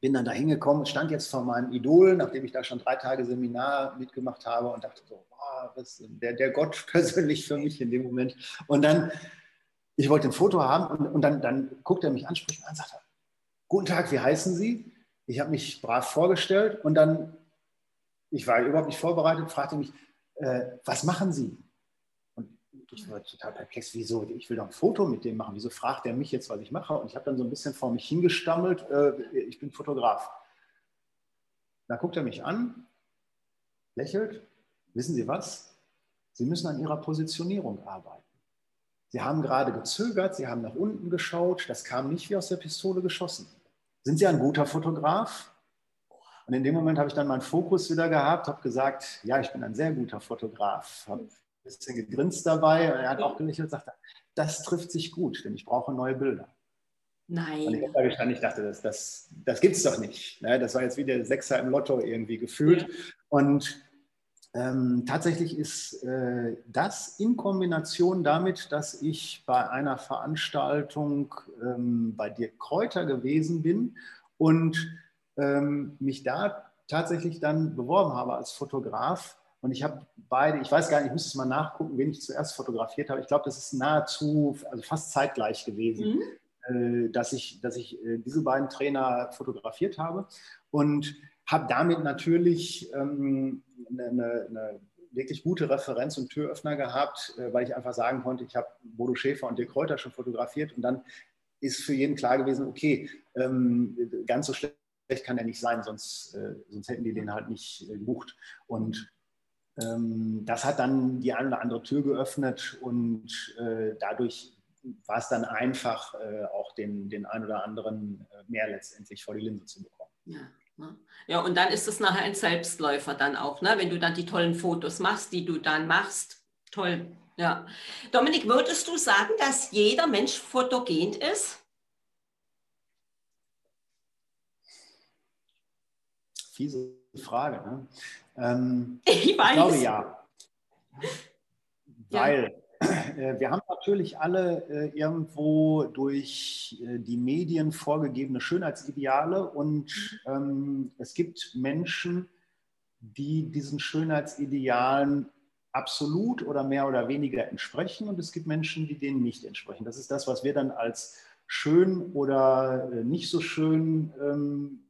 bin dann da hingekommen, stand jetzt vor meinem Idol, nachdem ich da schon drei Tage Seminar mitgemacht habe und dachte so, wow, das der, der Gott persönlich für mich in dem Moment. Und dann ich wollte ein Foto haben und, und dann, dann guckt er mich an, spricht an und sagt, guten Tag, wie heißen Sie? Ich habe mich brav vorgestellt und dann, ich war überhaupt nicht vorbereitet, fragte mich, äh, was machen Sie? Und ich war total perplex, wieso, ich will doch ein Foto mit dem machen, wieso fragt er mich jetzt, was ich mache? Und ich habe dann so ein bisschen vor mich hingestammelt, äh, ich bin Fotograf. Da guckt er mich an, lächelt, wissen Sie was? Sie müssen an Ihrer Positionierung arbeiten. Sie haben gerade gezögert, Sie haben nach unten geschaut, das kam nicht wie aus der Pistole geschossen. Sind Sie ein guter Fotograf? Und in dem Moment habe ich dann meinen Fokus wieder gehabt, habe gesagt, ja, ich bin ein sehr guter Fotograf. Habe ein bisschen gegrinst dabei. Er hat auch gelächelt und sagte, das trifft sich gut, denn ich brauche neue Bilder. Nein. Und ich habe gestanden, ich dachte, das, das, das gibt es doch nicht. Ne? Das war jetzt wie der Sechser im Lotto irgendwie gefühlt. Ja. Und ähm, tatsächlich ist äh, das in Kombination damit, dass ich bei einer Veranstaltung ähm, bei Dirk Kräuter gewesen bin und ähm, mich da tatsächlich dann beworben habe als Fotograf. Und ich habe beide, ich weiß gar nicht, ich müsste es mal nachgucken, wen ich zuerst fotografiert habe. Ich glaube, das ist nahezu, also fast zeitgleich gewesen, mhm. äh, dass ich, dass ich äh, diese beiden Trainer fotografiert habe. Und habe damit natürlich ähm, eine, eine, wirklich gute Referenz und Türöffner gehabt, äh, weil ich einfach sagen konnte, ich habe Bodo Schäfer und Dirk Kräuter schon fotografiert und dann ist für jeden klar gewesen, okay, ähm, ganz so schlecht kann er nicht sein, sonst, äh, sonst hätten die den halt nicht äh, gebucht. Und ähm, das hat dann die eine oder andere Tür geöffnet und äh, dadurch war es dann einfach, äh, auch den, den ein oder anderen äh, mehr letztendlich vor die Linse zu bekommen. Ja. Ne? Ja, und dann ist es nachher ein Selbstläufer dann auch, ne? wenn du dann die tollen Fotos machst, die du dann machst. Toll, ja. Dominik, würdest du sagen, dass jeder Mensch fotogen ist? Fiese Frage. Ne? Ähm, ich weiß. Ich glaube ja. Weil wir haben natürlich alle äh, irgendwo durch äh, die Medien vorgegebene Schönheitsideale und ähm, es gibt Menschen, die diesen Schönheitsidealen absolut oder mehr oder weniger entsprechen und es gibt Menschen, die denen nicht entsprechen. Das ist das, was wir dann als schön oder nicht so schön ähm,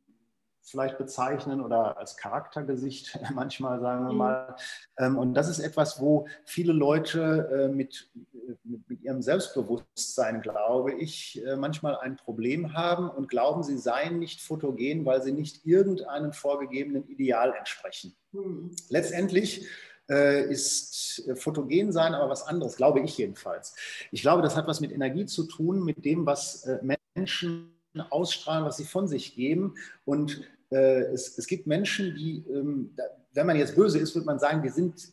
vielleicht bezeichnen oder als Charaktergesicht manchmal, sagen wir mhm. mal. Mhm. Und das ist etwas, wo viele Leute äh, mit, mit, mit, ihrem Selbstbewusstsein, glaube ich, äh, manchmal ein Problem haben und glauben, sie seien nicht fotogen, weil sie nicht irgendeinem vorgegebenen Ideal entsprechen. Mhm. Letztendlich ist fotogen sein aber was anderes, glaube ich jedenfalls. Ich glaube, das hat was mit Energie zu tun, mit dem, was Menschen ausstrahlen, was sie von sich geben. Und äh, es, es, gibt Menschen, die, ähm, da, wenn man jetzt böse ist, würde man sagen, die sind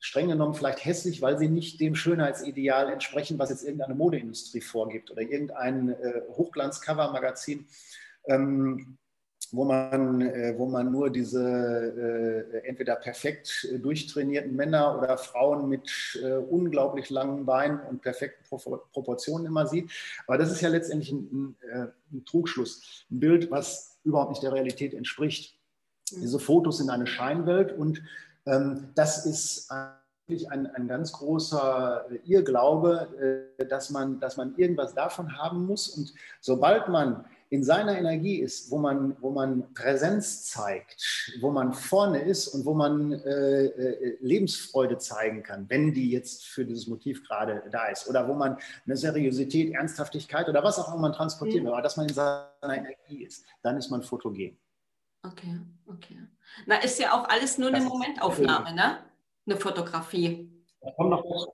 streng genommen vielleicht hässlich, weil sie nicht dem Schönheitsideal entsprechen, was jetzt irgendeine Modeindustrie vorgibt oder irgendein äh, Hochglanz-Cover-Magazin. Ähm, wo man, äh, wo man nur diese äh, entweder perfekt äh, durchtrainierten Männer oder Frauen mit unglaublich langen Beinen und perfekten Proportionen immer sieht. Aber das ist ja letztendlich ein, ein, ein Trugschluss, ein Bild, was überhaupt nicht der Realität entspricht. Mhm. Diese Fotos sind eine Scheinwelt und ähm, das ist eigentlich ein, ein ganz großer Irrglaube, dass man, dass man irgendwas davon haben muss. Und sobald man in seiner Energie ist, wo man, wo man Präsenz zeigt, wo man vorne ist und wo man äh, äh, Lebensfreude zeigen kann, wenn die jetzt für dieses Motiv gerade da ist. Oder wo man eine Seriosität, Ernsthaftigkeit oder was auch immer man transportiert, mhm. aber dass man in seiner Energie ist, dann ist man fotogen. Okay, okay. Na, ist ja auch alles nur eine Momentaufnahme, ne? Eine Fotografie. Da kommt noch ja.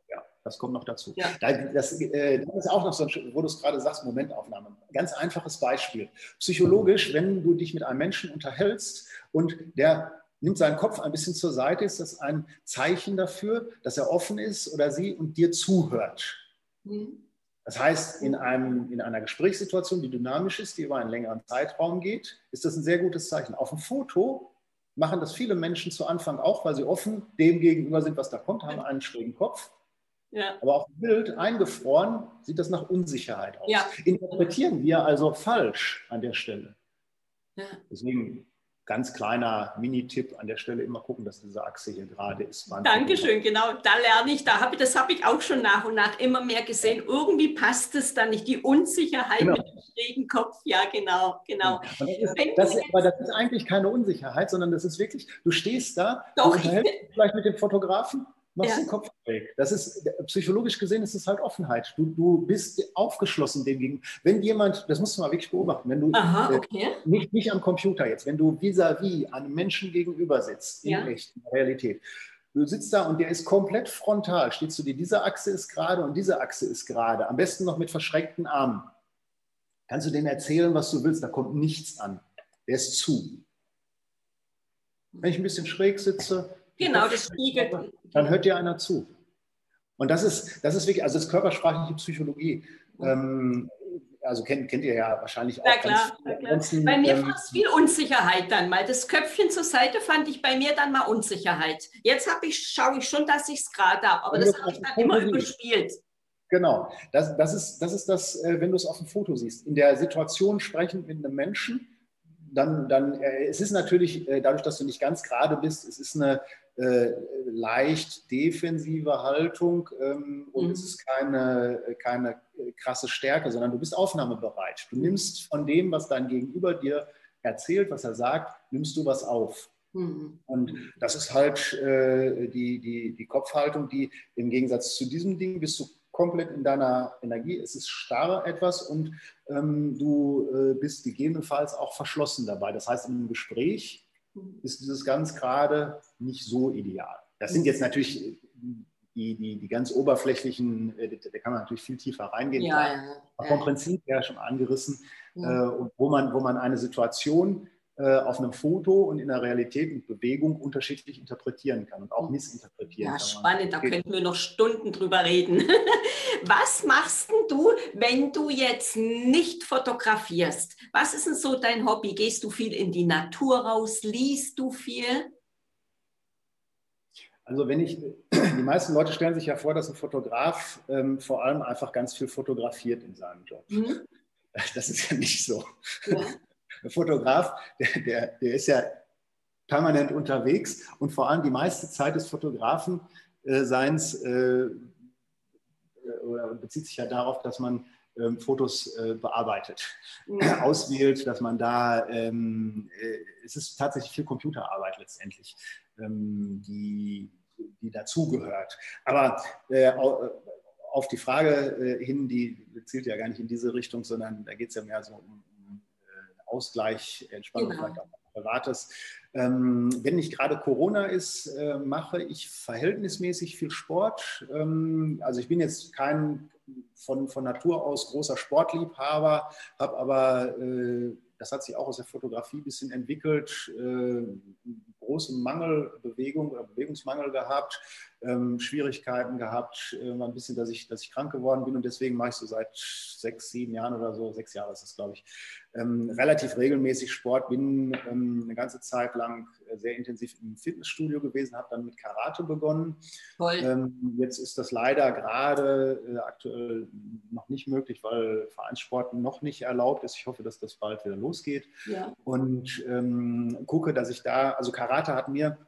Das kommt noch dazu. Ja. Das, äh, das, ist auch noch so, wo du es gerade sagst, Momentaufnahme. Ganz einfaches Beispiel. Psychologisch, wenn du dich mit einem Menschen unterhältst und der nimmt seinen Kopf ein bisschen zur Seite, ist das ein Zeichen dafür, dass er offen ist oder sie und dir zuhört. Mhm. Das heißt, in, einem, in einer Gesprächssituation, die dynamisch ist, die über einen längeren Zeitraum geht, ist das ein sehr gutes Zeichen. Auf dem Foto machen das viele Menschen zu Anfang auch, weil sie offen dem gegenüber sind, was da kommt, haben einen schrägen Kopf ja. Aber auf dem Bild eingefroren sieht das nach Unsicherheit aus. Ja. Interpretieren wir also falsch an der Stelle. Ja. Deswegen ganz kleiner Mini-Tipp an der Stelle immer gucken, dass diese Achse hier gerade ist. Dankeschön, genau. Da lerne ich, da habe ich, das habe ich auch schon nach und nach immer mehr gesehen. Irgendwie passt es dann nicht. Die Unsicherheit genau. mit dem schrägen Kopf, ja, genau, genau. Das ist, das, aber das ist eigentlich keine Unsicherheit, sondern das ist wirklich, du stehst da, Doch, du unterhältst vielleicht mit dem Fotografen machst Ja. den Kopf. Das ist, psychologisch gesehen ist es halt Offenheit. Du, du bist aufgeschlossen dem gegenüber. Wenn jemand, das musst du mal wirklich beobachten, wenn du Aha, äh, okay. nicht, nicht am Computer jetzt, wenn du vis-à-vis einem Menschen gegenüber sitzt, in Ja. echt, in der Realität, du sitzt da und der ist komplett frontal, steht zu dir, diese Achse ist gerade und diese Achse ist gerade, am besten noch mit verschränkten Armen. Kannst du denen erzählen, was du willst, da kommt nichts an. Der ist zu. Wenn ich ein bisschen schräg sitze, Genau, das spiegelt. dann hört dir einer zu. Und das ist, das ist wirklich, also das ist körpersprachliche Psychologie. Ähm, also kennt, kennt ihr ja wahrscheinlich auch. Na klar, na klar. Bei mir ähm, war es viel Unsicherheit dann mal. Das Köpfchen zur Seite fand ich bei mir dann mal Unsicherheit. Jetzt ich, schaue ich schon, dass ich es gerade habe, aber das habe ich dann immer überspielt. Genau, das, das, ist, das ist das, äh, wenn du es auf dem Foto siehst. In der Situation sprechend mit einem Menschen, dann, dann äh, es ist natürlich, äh, dadurch, dass du nicht ganz gerade bist, es ist eine äh, leicht defensive Haltung ähm, und Mhm. es ist keine, keine krasse Stärke, sondern du bist aufnahmebereit. Du nimmst von dem, was dein Gegenüber dir erzählt, was er sagt, nimmst du was auf. Mhm. Und das ist halt äh, die, die, die Kopfhaltung, die im Gegensatz zu diesem Ding bist du komplett in deiner Energie. Es ist starr etwas und ähm, du äh, bist gegebenenfalls auch verschlossen dabei. Das heißt, in einem Gespräch ist dieses ganz gerade nicht so ideal. Das sind jetzt natürlich die, die, die ganz oberflächlichen, äh, da kann man natürlich viel tiefer reingehen. Ja, ja. Vom. Prinzip her schon angerissen, äh, und wo, man, wo man eine Situation auf einem Foto und in der Realität mit Bewegung unterschiedlich interpretieren kann und auch missinterpretieren Ja, kann. spannend, da könnten wir noch Stunden drüber reden. Was machst denn du, wenn du jetzt nicht fotografierst? Was ist denn so dein Hobby? Gehst du viel in die Natur raus? Liest du viel? Also wenn ich, die meisten Leute stellen sich ja vor, dass ein Fotograf ähm, vor allem einfach ganz viel fotografiert in seinem Job. Hm? Das ist ja nicht so. Ja. Der Fotograf, der, der, der ist ja permanent unterwegs und vor allem die meiste Zeit des Fotografen äh, seins äh, oder bezieht sich ja darauf, dass man ähm, Fotos äh, bearbeitet, Ja. auswählt, dass man da, ähm, äh, es ist tatsächlich viel Computerarbeit letztendlich, ähm, die, die dazugehört. Aber äh, au- auf die Frage äh, hin, die zielt ja gar nicht in diese Richtung, sondern da geht es ja mehr so um, äh, Ausgleich, Entspannung, Genau. vielleicht auch Privates. Ähm, wenn nicht gerade Corona ist, äh, mache ich verhältnismäßig viel Sport. Ähm, also ich bin jetzt kein von, von Natur aus großer Sportliebhaber, habe aber, äh, das hat sich auch aus der Fotografie ein bisschen entwickelt, äh, großen Mangel, Bewegung oder Bewegungsmangel gehabt, ähm, Schwierigkeiten gehabt, äh, ein bisschen, dass ich, dass ich krank geworden bin und deswegen mache ich so seit sechs, sieben Jahren oder so, sechs Jahre ist das, glaube ich, ähm, relativ regelmäßig Sport, bin ähm, eine ganze Zeit lang sehr intensiv im Fitnessstudio gewesen, habe dann mit Karate begonnen. Ähm, jetzt ist das leider gerade äh, aktuell noch nicht möglich, weil Vereinssport noch nicht erlaubt ist. Ich hoffe, dass das bald wieder losgeht Ja. und ähm, gucke, dass ich da, also Karate hat mir,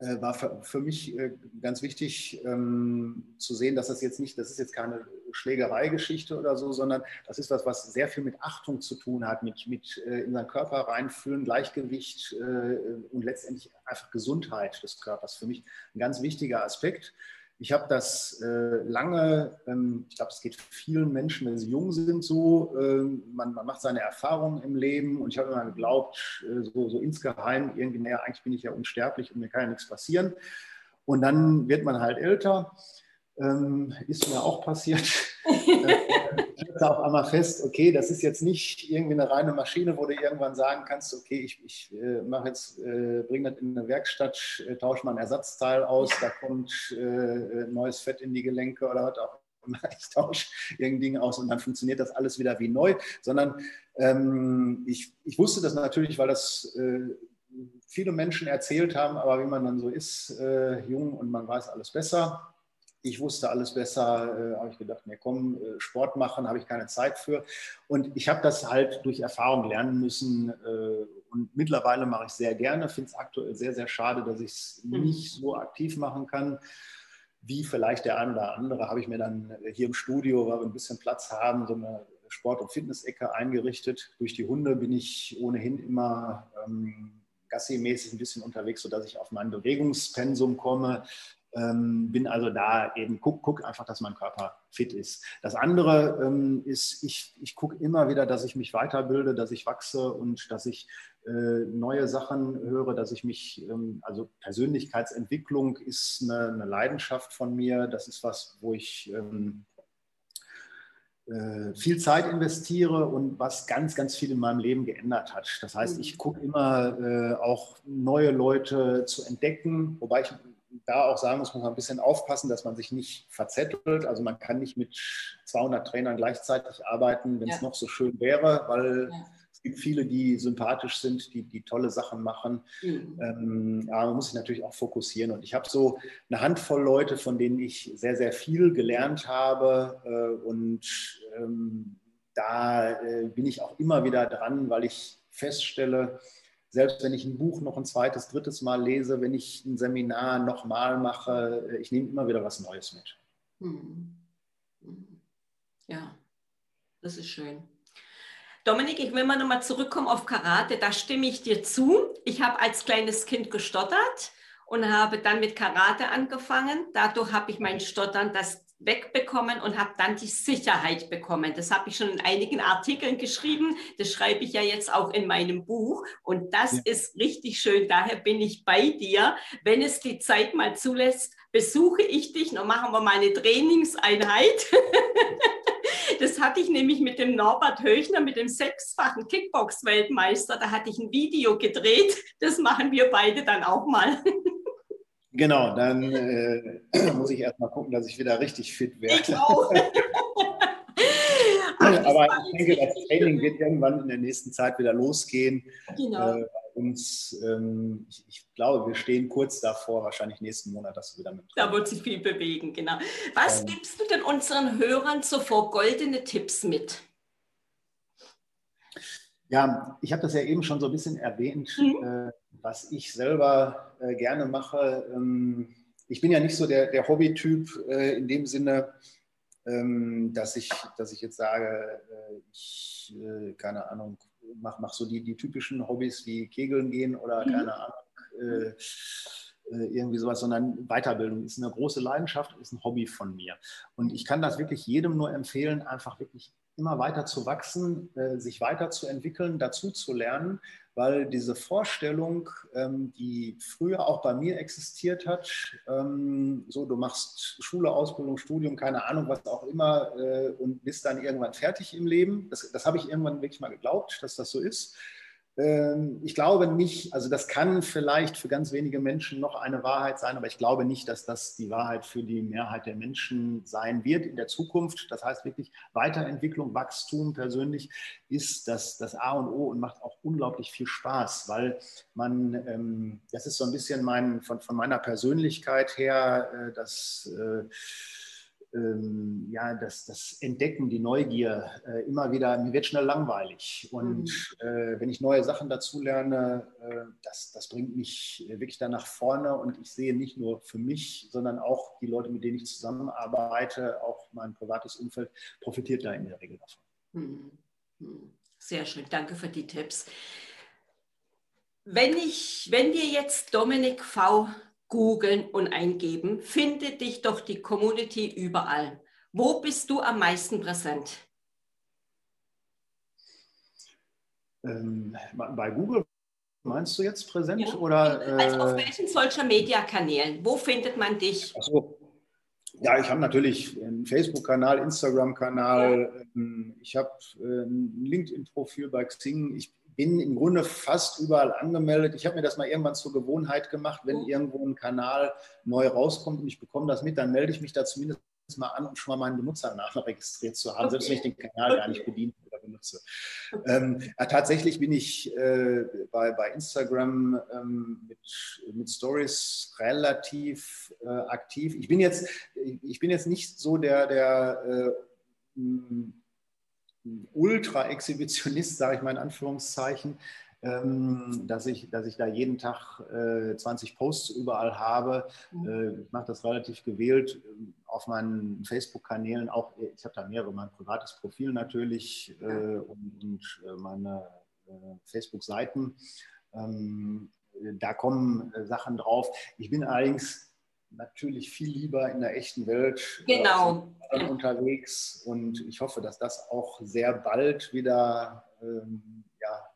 äh, war für, für mich äh, ganz wichtig ähm, zu sehen, dass das jetzt nicht, das ist jetzt keine Schlägerei-Geschichte oder so, sondern das ist was, was sehr viel mit Achtung zu tun hat, mit, mit äh, in seinen Körper reinfühlen, Gleichgewicht äh, und letztendlich einfach Gesundheit des Körpers. Für mich ein ganz wichtiger Aspekt. Ich habe das äh, lange, ähm, ich glaube, es geht vielen Menschen, wenn sie jung sind, so. ähm, man, man macht seine Erfahrungen im Leben und ich habe immer geglaubt, äh, so, so insgeheim, irgendwie, naja, eigentlich bin ich ja unsterblich und mir kann ja nichts passieren. Und dann wird man halt älter. Ähm, ist mir auch passiert. äh, ich stellte auf einmal fest, okay, das ist jetzt nicht irgendwie eine reine Maschine, wo du irgendwann sagen kannst, okay, ich, ich äh, mache jetzt, äh, bringe das in eine Werkstatt, äh, tausche mal ein Ersatzteil aus, da kommt äh, neues Fett in die Gelenke oder was auch immer, ich tausche irgendein Ding aus und dann funktioniert das alles wieder wie neu, sondern ähm, ich, ich wusste das natürlich, weil das äh, viele Menschen erzählt haben, aber wie man dann so ist, äh, jung und man weiß alles besser. Ich wusste alles besser, äh, habe ich gedacht, nee, komm, äh, Sport machen, habe ich keine Zeit für. Und ich habe das halt durch Erfahrung lernen müssen. Äh, und mittlerweile mache ich sehr gerne, finde es aktuell sehr, sehr schade, dass ich es Mhm. nicht so aktiv machen kann. Wie vielleicht der ein oder andere, habe ich mir dann hier im Studio, weil wir ein bisschen Platz haben, so eine Sport- und Fitness-Ecke eingerichtet. Durch die Hunde bin ich ohnehin immer ähm, Gassi-mäßig ein bisschen unterwegs, sodass ich auf mein Bewegungspensum komme. Ähm, bin also da eben, guck, guck, einfach, dass mein Körper fit ist. Das andere ähm, ist, ich, ich gucke immer wieder, dass ich mich weiterbilde, dass ich wachse und dass ich äh, neue Sachen höre, dass ich mich, ähm, also Persönlichkeitsentwicklung ist eine, eine, Leidenschaft von mir. Das ist was, wo ich ähm, äh, viel Zeit investiere und was ganz, ganz viel in meinem Leben geändert hat. Das heißt, ich gucke immer äh, auch neue Leute zu entdecken, wobei ich da auch sagen muss, muss man ein bisschen aufpassen, dass man sich nicht verzettelt. Also man kann nicht mit 200 Trainern gleichzeitig arbeiten, wenn es ja. noch so schön wäre, weil ja. es gibt viele, die sympathisch sind, die, die tolle Sachen machen. Mhm. Ähm, aber man muss sich natürlich auch fokussieren. Und ich habe so eine Handvoll Leute, von denen ich sehr, sehr viel gelernt habe. Äh, und ähm, da äh, bin ich auch immer wieder dran, weil ich feststelle, selbst wenn ich ein Buch noch ein zweites, drittes Mal lese, wenn ich ein Seminar nochmal mache, äh, ich nehme immer wieder was Neues mit. Hm. Ja, das ist schön. Dominik, ich will mal nochmal zurückkommen auf Karate. Da stimme ich dir zu. Ich habe als kleines Kind gestottert und habe dann mit Karate angefangen. Dadurch habe ich mein Stottern, das wegbekommen und habe dann die Sicherheit bekommen. Das habe ich schon in einigen Artikeln geschrieben. Das schreibe ich ja jetzt auch in meinem Buch. Und das ja. ist richtig schön. Daher bin ich bei dir. Wenn es die Zeit mal zulässt, besuche ich dich. Noch machen wir mal eine Trainingseinheit. Das hatte ich nämlich mit dem Norbert Höchner, mit dem sechsfachen Kickbox-Weltmeister. Da hatte ich ein Video gedreht. Das machen wir beide dann auch mal. Genau, dann äh, muss ich erstmal gucken, dass ich wieder richtig fit werde. Ich auch. Aber ich denke, das Training wird irgendwann in der nächsten Zeit wieder losgehen. Genau. Äh, uns, ähm, ich, ich, glaube, wir stehen kurz davor, wahrscheinlich nächsten Monat, dass wir wieder mit. Da wird sich viel bewegen, genau. Was ähm, gibst du denn unseren Hörern zuvor goldene Tipps mit? Ja, ich habe das ja eben schon so ein bisschen erwähnt. Mhm. Äh, was ich selber äh, gerne mache, ähm, ich bin ja nicht so der, der Hobbytyp äh, in dem Sinne, ähm, dass, ich, dass ich jetzt sage, äh, ich, äh, keine Ahnung, mache mach so die, die typischen Hobbys wie Kegeln gehen oder mhm. keine Ahnung, äh, irgendwie sowas, sondern Weiterbildung ist eine große Leidenschaft, ist ein Hobby von mir. Und ich kann das wirklich jedem nur empfehlen, einfach wirklich immer weiter zu wachsen, sich weiterzuentwickeln, dazu zu lernen, weil diese Vorstellung, ähm, die früher auch bei mir existiert hat, ähm, so du machst Schule, Ausbildung, Studium, keine Ahnung, was auch immer äh, und bist dann irgendwann fertig im Leben, das, das habe ich irgendwann wirklich mal geglaubt, dass das so ist. Ähm, ich glaube nicht, also das kann vielleicht für ganz wenige Menschen noch eine Wahrheit sein, aber ich glaube nicht, dass das die Wahrheit für die Mehrheit der Menschen sein wird in der Zukunft. Das heißt wirklich Weiterentwicklung, Wachstum persönlich ist das, das A und O und macht auch unglaublich viel Spaß, weil man, ähm, das ist so ein bisschen mein, von, von meiner Persönlichkeit her, äh, das äh, ähm, ja, das, das Entdecken, die Neugier äh, immer wieder, mir wird schnell langweilig. Und mhm. äh, wenn ich neue Sachen dazu lerne, äh, das, das bringt mich wirklich da nach vorne. Und ich sehe nicht nur für mich, sondern auch die Leute, mit denen ich zusammenarbeite, auch mein privates Umfeld, profitiert da in der Regel davon. Mhm. Mhm. Sehr schön, danke für die Tipps. Wenn, ich, wenn wir jetzt Dominik V googeln und eingeben, findet dich doch die Community überall. Wo bist du am meisten präsent? Ähm, bei Google meinst du jetzt präsent ja. oder? Äh, also auf welchen solcher Mediakanälen? Wo findet man dich? Achso. Ja, ich habe natürlich einen Facebook-Kanal, Instagram-Kanal, ja. Ähm, ich habe äh, ein LinkedIn-Profil bei Xing. Ich bin im Grunde fast überall angemeldet. Ich habe mir das mal irgendwann zur Gewohnheit gemacht, wenn mhm. irgendwo ein Kanal neu rauskommt und ich bekomme das mit, dann melde ich mich da zumindest mal an, um schon mal meinen Benutzernamen registriert zu haben, okay. selbst wenn ich den Kanal okay. gar nicht bediene oder benutze. Ähm, ja, tatsächlich bin ich äh, bei, bei Instagram ähm, mit, mit Stories relativ äh, aktiv. Ich bin jetzt, ich bin jetzt nicht so der, der äh, Ultra-Exhibitionist, sage ich mal in Anführungszeichen, ähm, dass, ich, dass ich da jeden Tag äh, 20 Posts überall habe. Mhm. Äh, ich mache das relativ gewählt äh, auf meinen Facebook-Kanälen. Auch ich habe da mehrere, mein privates Profil natürlich äh, und, und äh, meine äh, Facebook-Seiten. Ähm, da kommen Sachen drauf. Ich bin allerdings natürlich viel lieber in der echten Welt genau. äh, unterwegs und ich hoffe, dass das auch sehr bald wieder ähm, ja,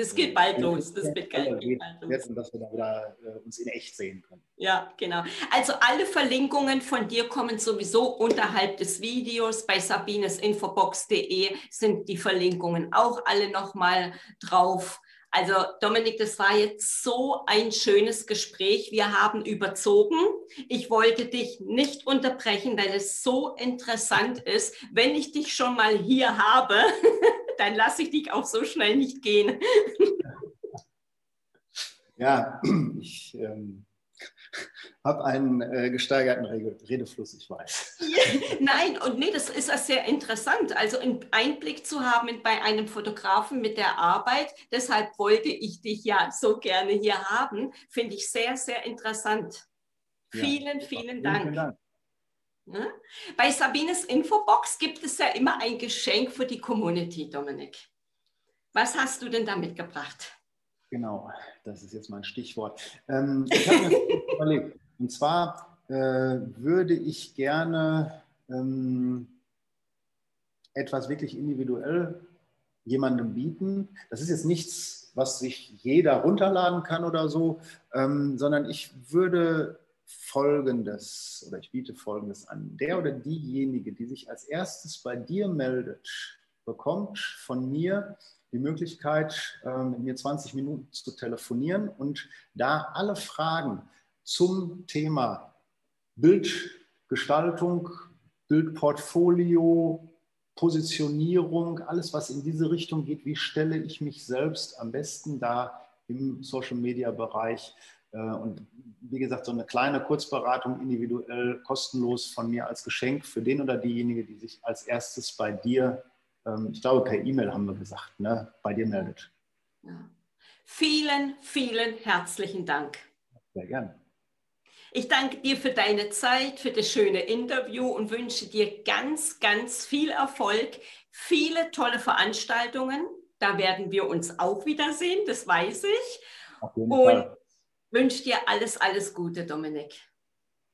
das geht bald los. Das geht bald los. Und dass wir da wieder äh, uns in echt sehen können. Ja, genau. Also alle Verlinkungen von dir kommen sowieso unterhalb des Videos. Bei sabinesinfobox.de sind die Verlinkungen auch alle nochmal drauf. Also Dominik, das war jetzt so ein schönes Gespräch. Wir haben überzogen. Ich wollte dich nicht unterbrechen, weil es so interessant ist. Wenn ich dich schon mal hier habe, dann lasse ich dich auch so schnell nicht gehen. Ja, ich ähm, habe einen äh, gesteigerten Redefluss, ich weiß. Nein, und nee, das ist sehr interessant. Also einen Einblick zu haben bei einem Fotografen mit der Arbeit. Deshalb wollte ich dich ja so gerne hier haben. Finde ich sehr, sehr interessant. Ja, vielen, vielen Dank. Vielen Dank. Ne? Bei Sabines Infobox gibt es ja immer ein Geschenk für die Community, Dominik. Was hast du denn da mitgebracht? Genau, das ist jetzt mein Stichwort. Ähm, ich habe mir überlegt, und zwar äh, würde ich gerne ähm, etwas wirklich individuell jemandem bieten. Das ist jetzt nichts, was sich jeder runterladen kann oder so, ähm, sondern ich würde Folgendes oder ich biete Folgendes an. Der oder diejenige, die sich als erstes bei dir meldet, bekommt von mir die Möglichkeit, ähm, mit mir 20 Minuten zu telefonieren und da alle Fragen zum Thema Bildgestaltung, Bildportfolio, Positionierung, alles, was in diese Richtung geht, wie stelle ich mich selbst am besten da im Social-Media-Bereich äh, und wie gesagt, so eine kleine Kurzberatung individuell kostenlos von mir als Geschenk für den oder diejenige, die sich als erstes bei dir, ich glaube per E-Mail haben wir gesagt, ne, bei dir meldet. Ja. Vielen, vielen herzlichen Dank. Sehr gerne. Ich danke dir für deine Zeit, für das schöne Interview und wünsche dir ganz, ganz viel Erfolg, viele tolle Veranstaltungen. Da werden wir uns auch wiedersehen, das weiß ich. Auf jeden und Fall wünsche dir alles, alles Gute, Dominik.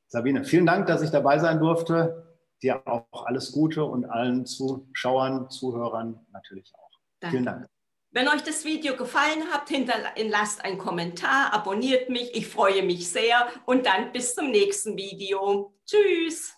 Sabine, vielen Dank, dass ich dabei sein durfte. Dir auch alles Gute und allen Zuschauern, Zuhörern natürlich auch. Danke. Vielen Dank. Wenn euch das Video gefallen hat, hinterlasst einen Kommentar, abonniert mich, ich freue mich sehr und dann bis zum nächsten Video. Tschüss.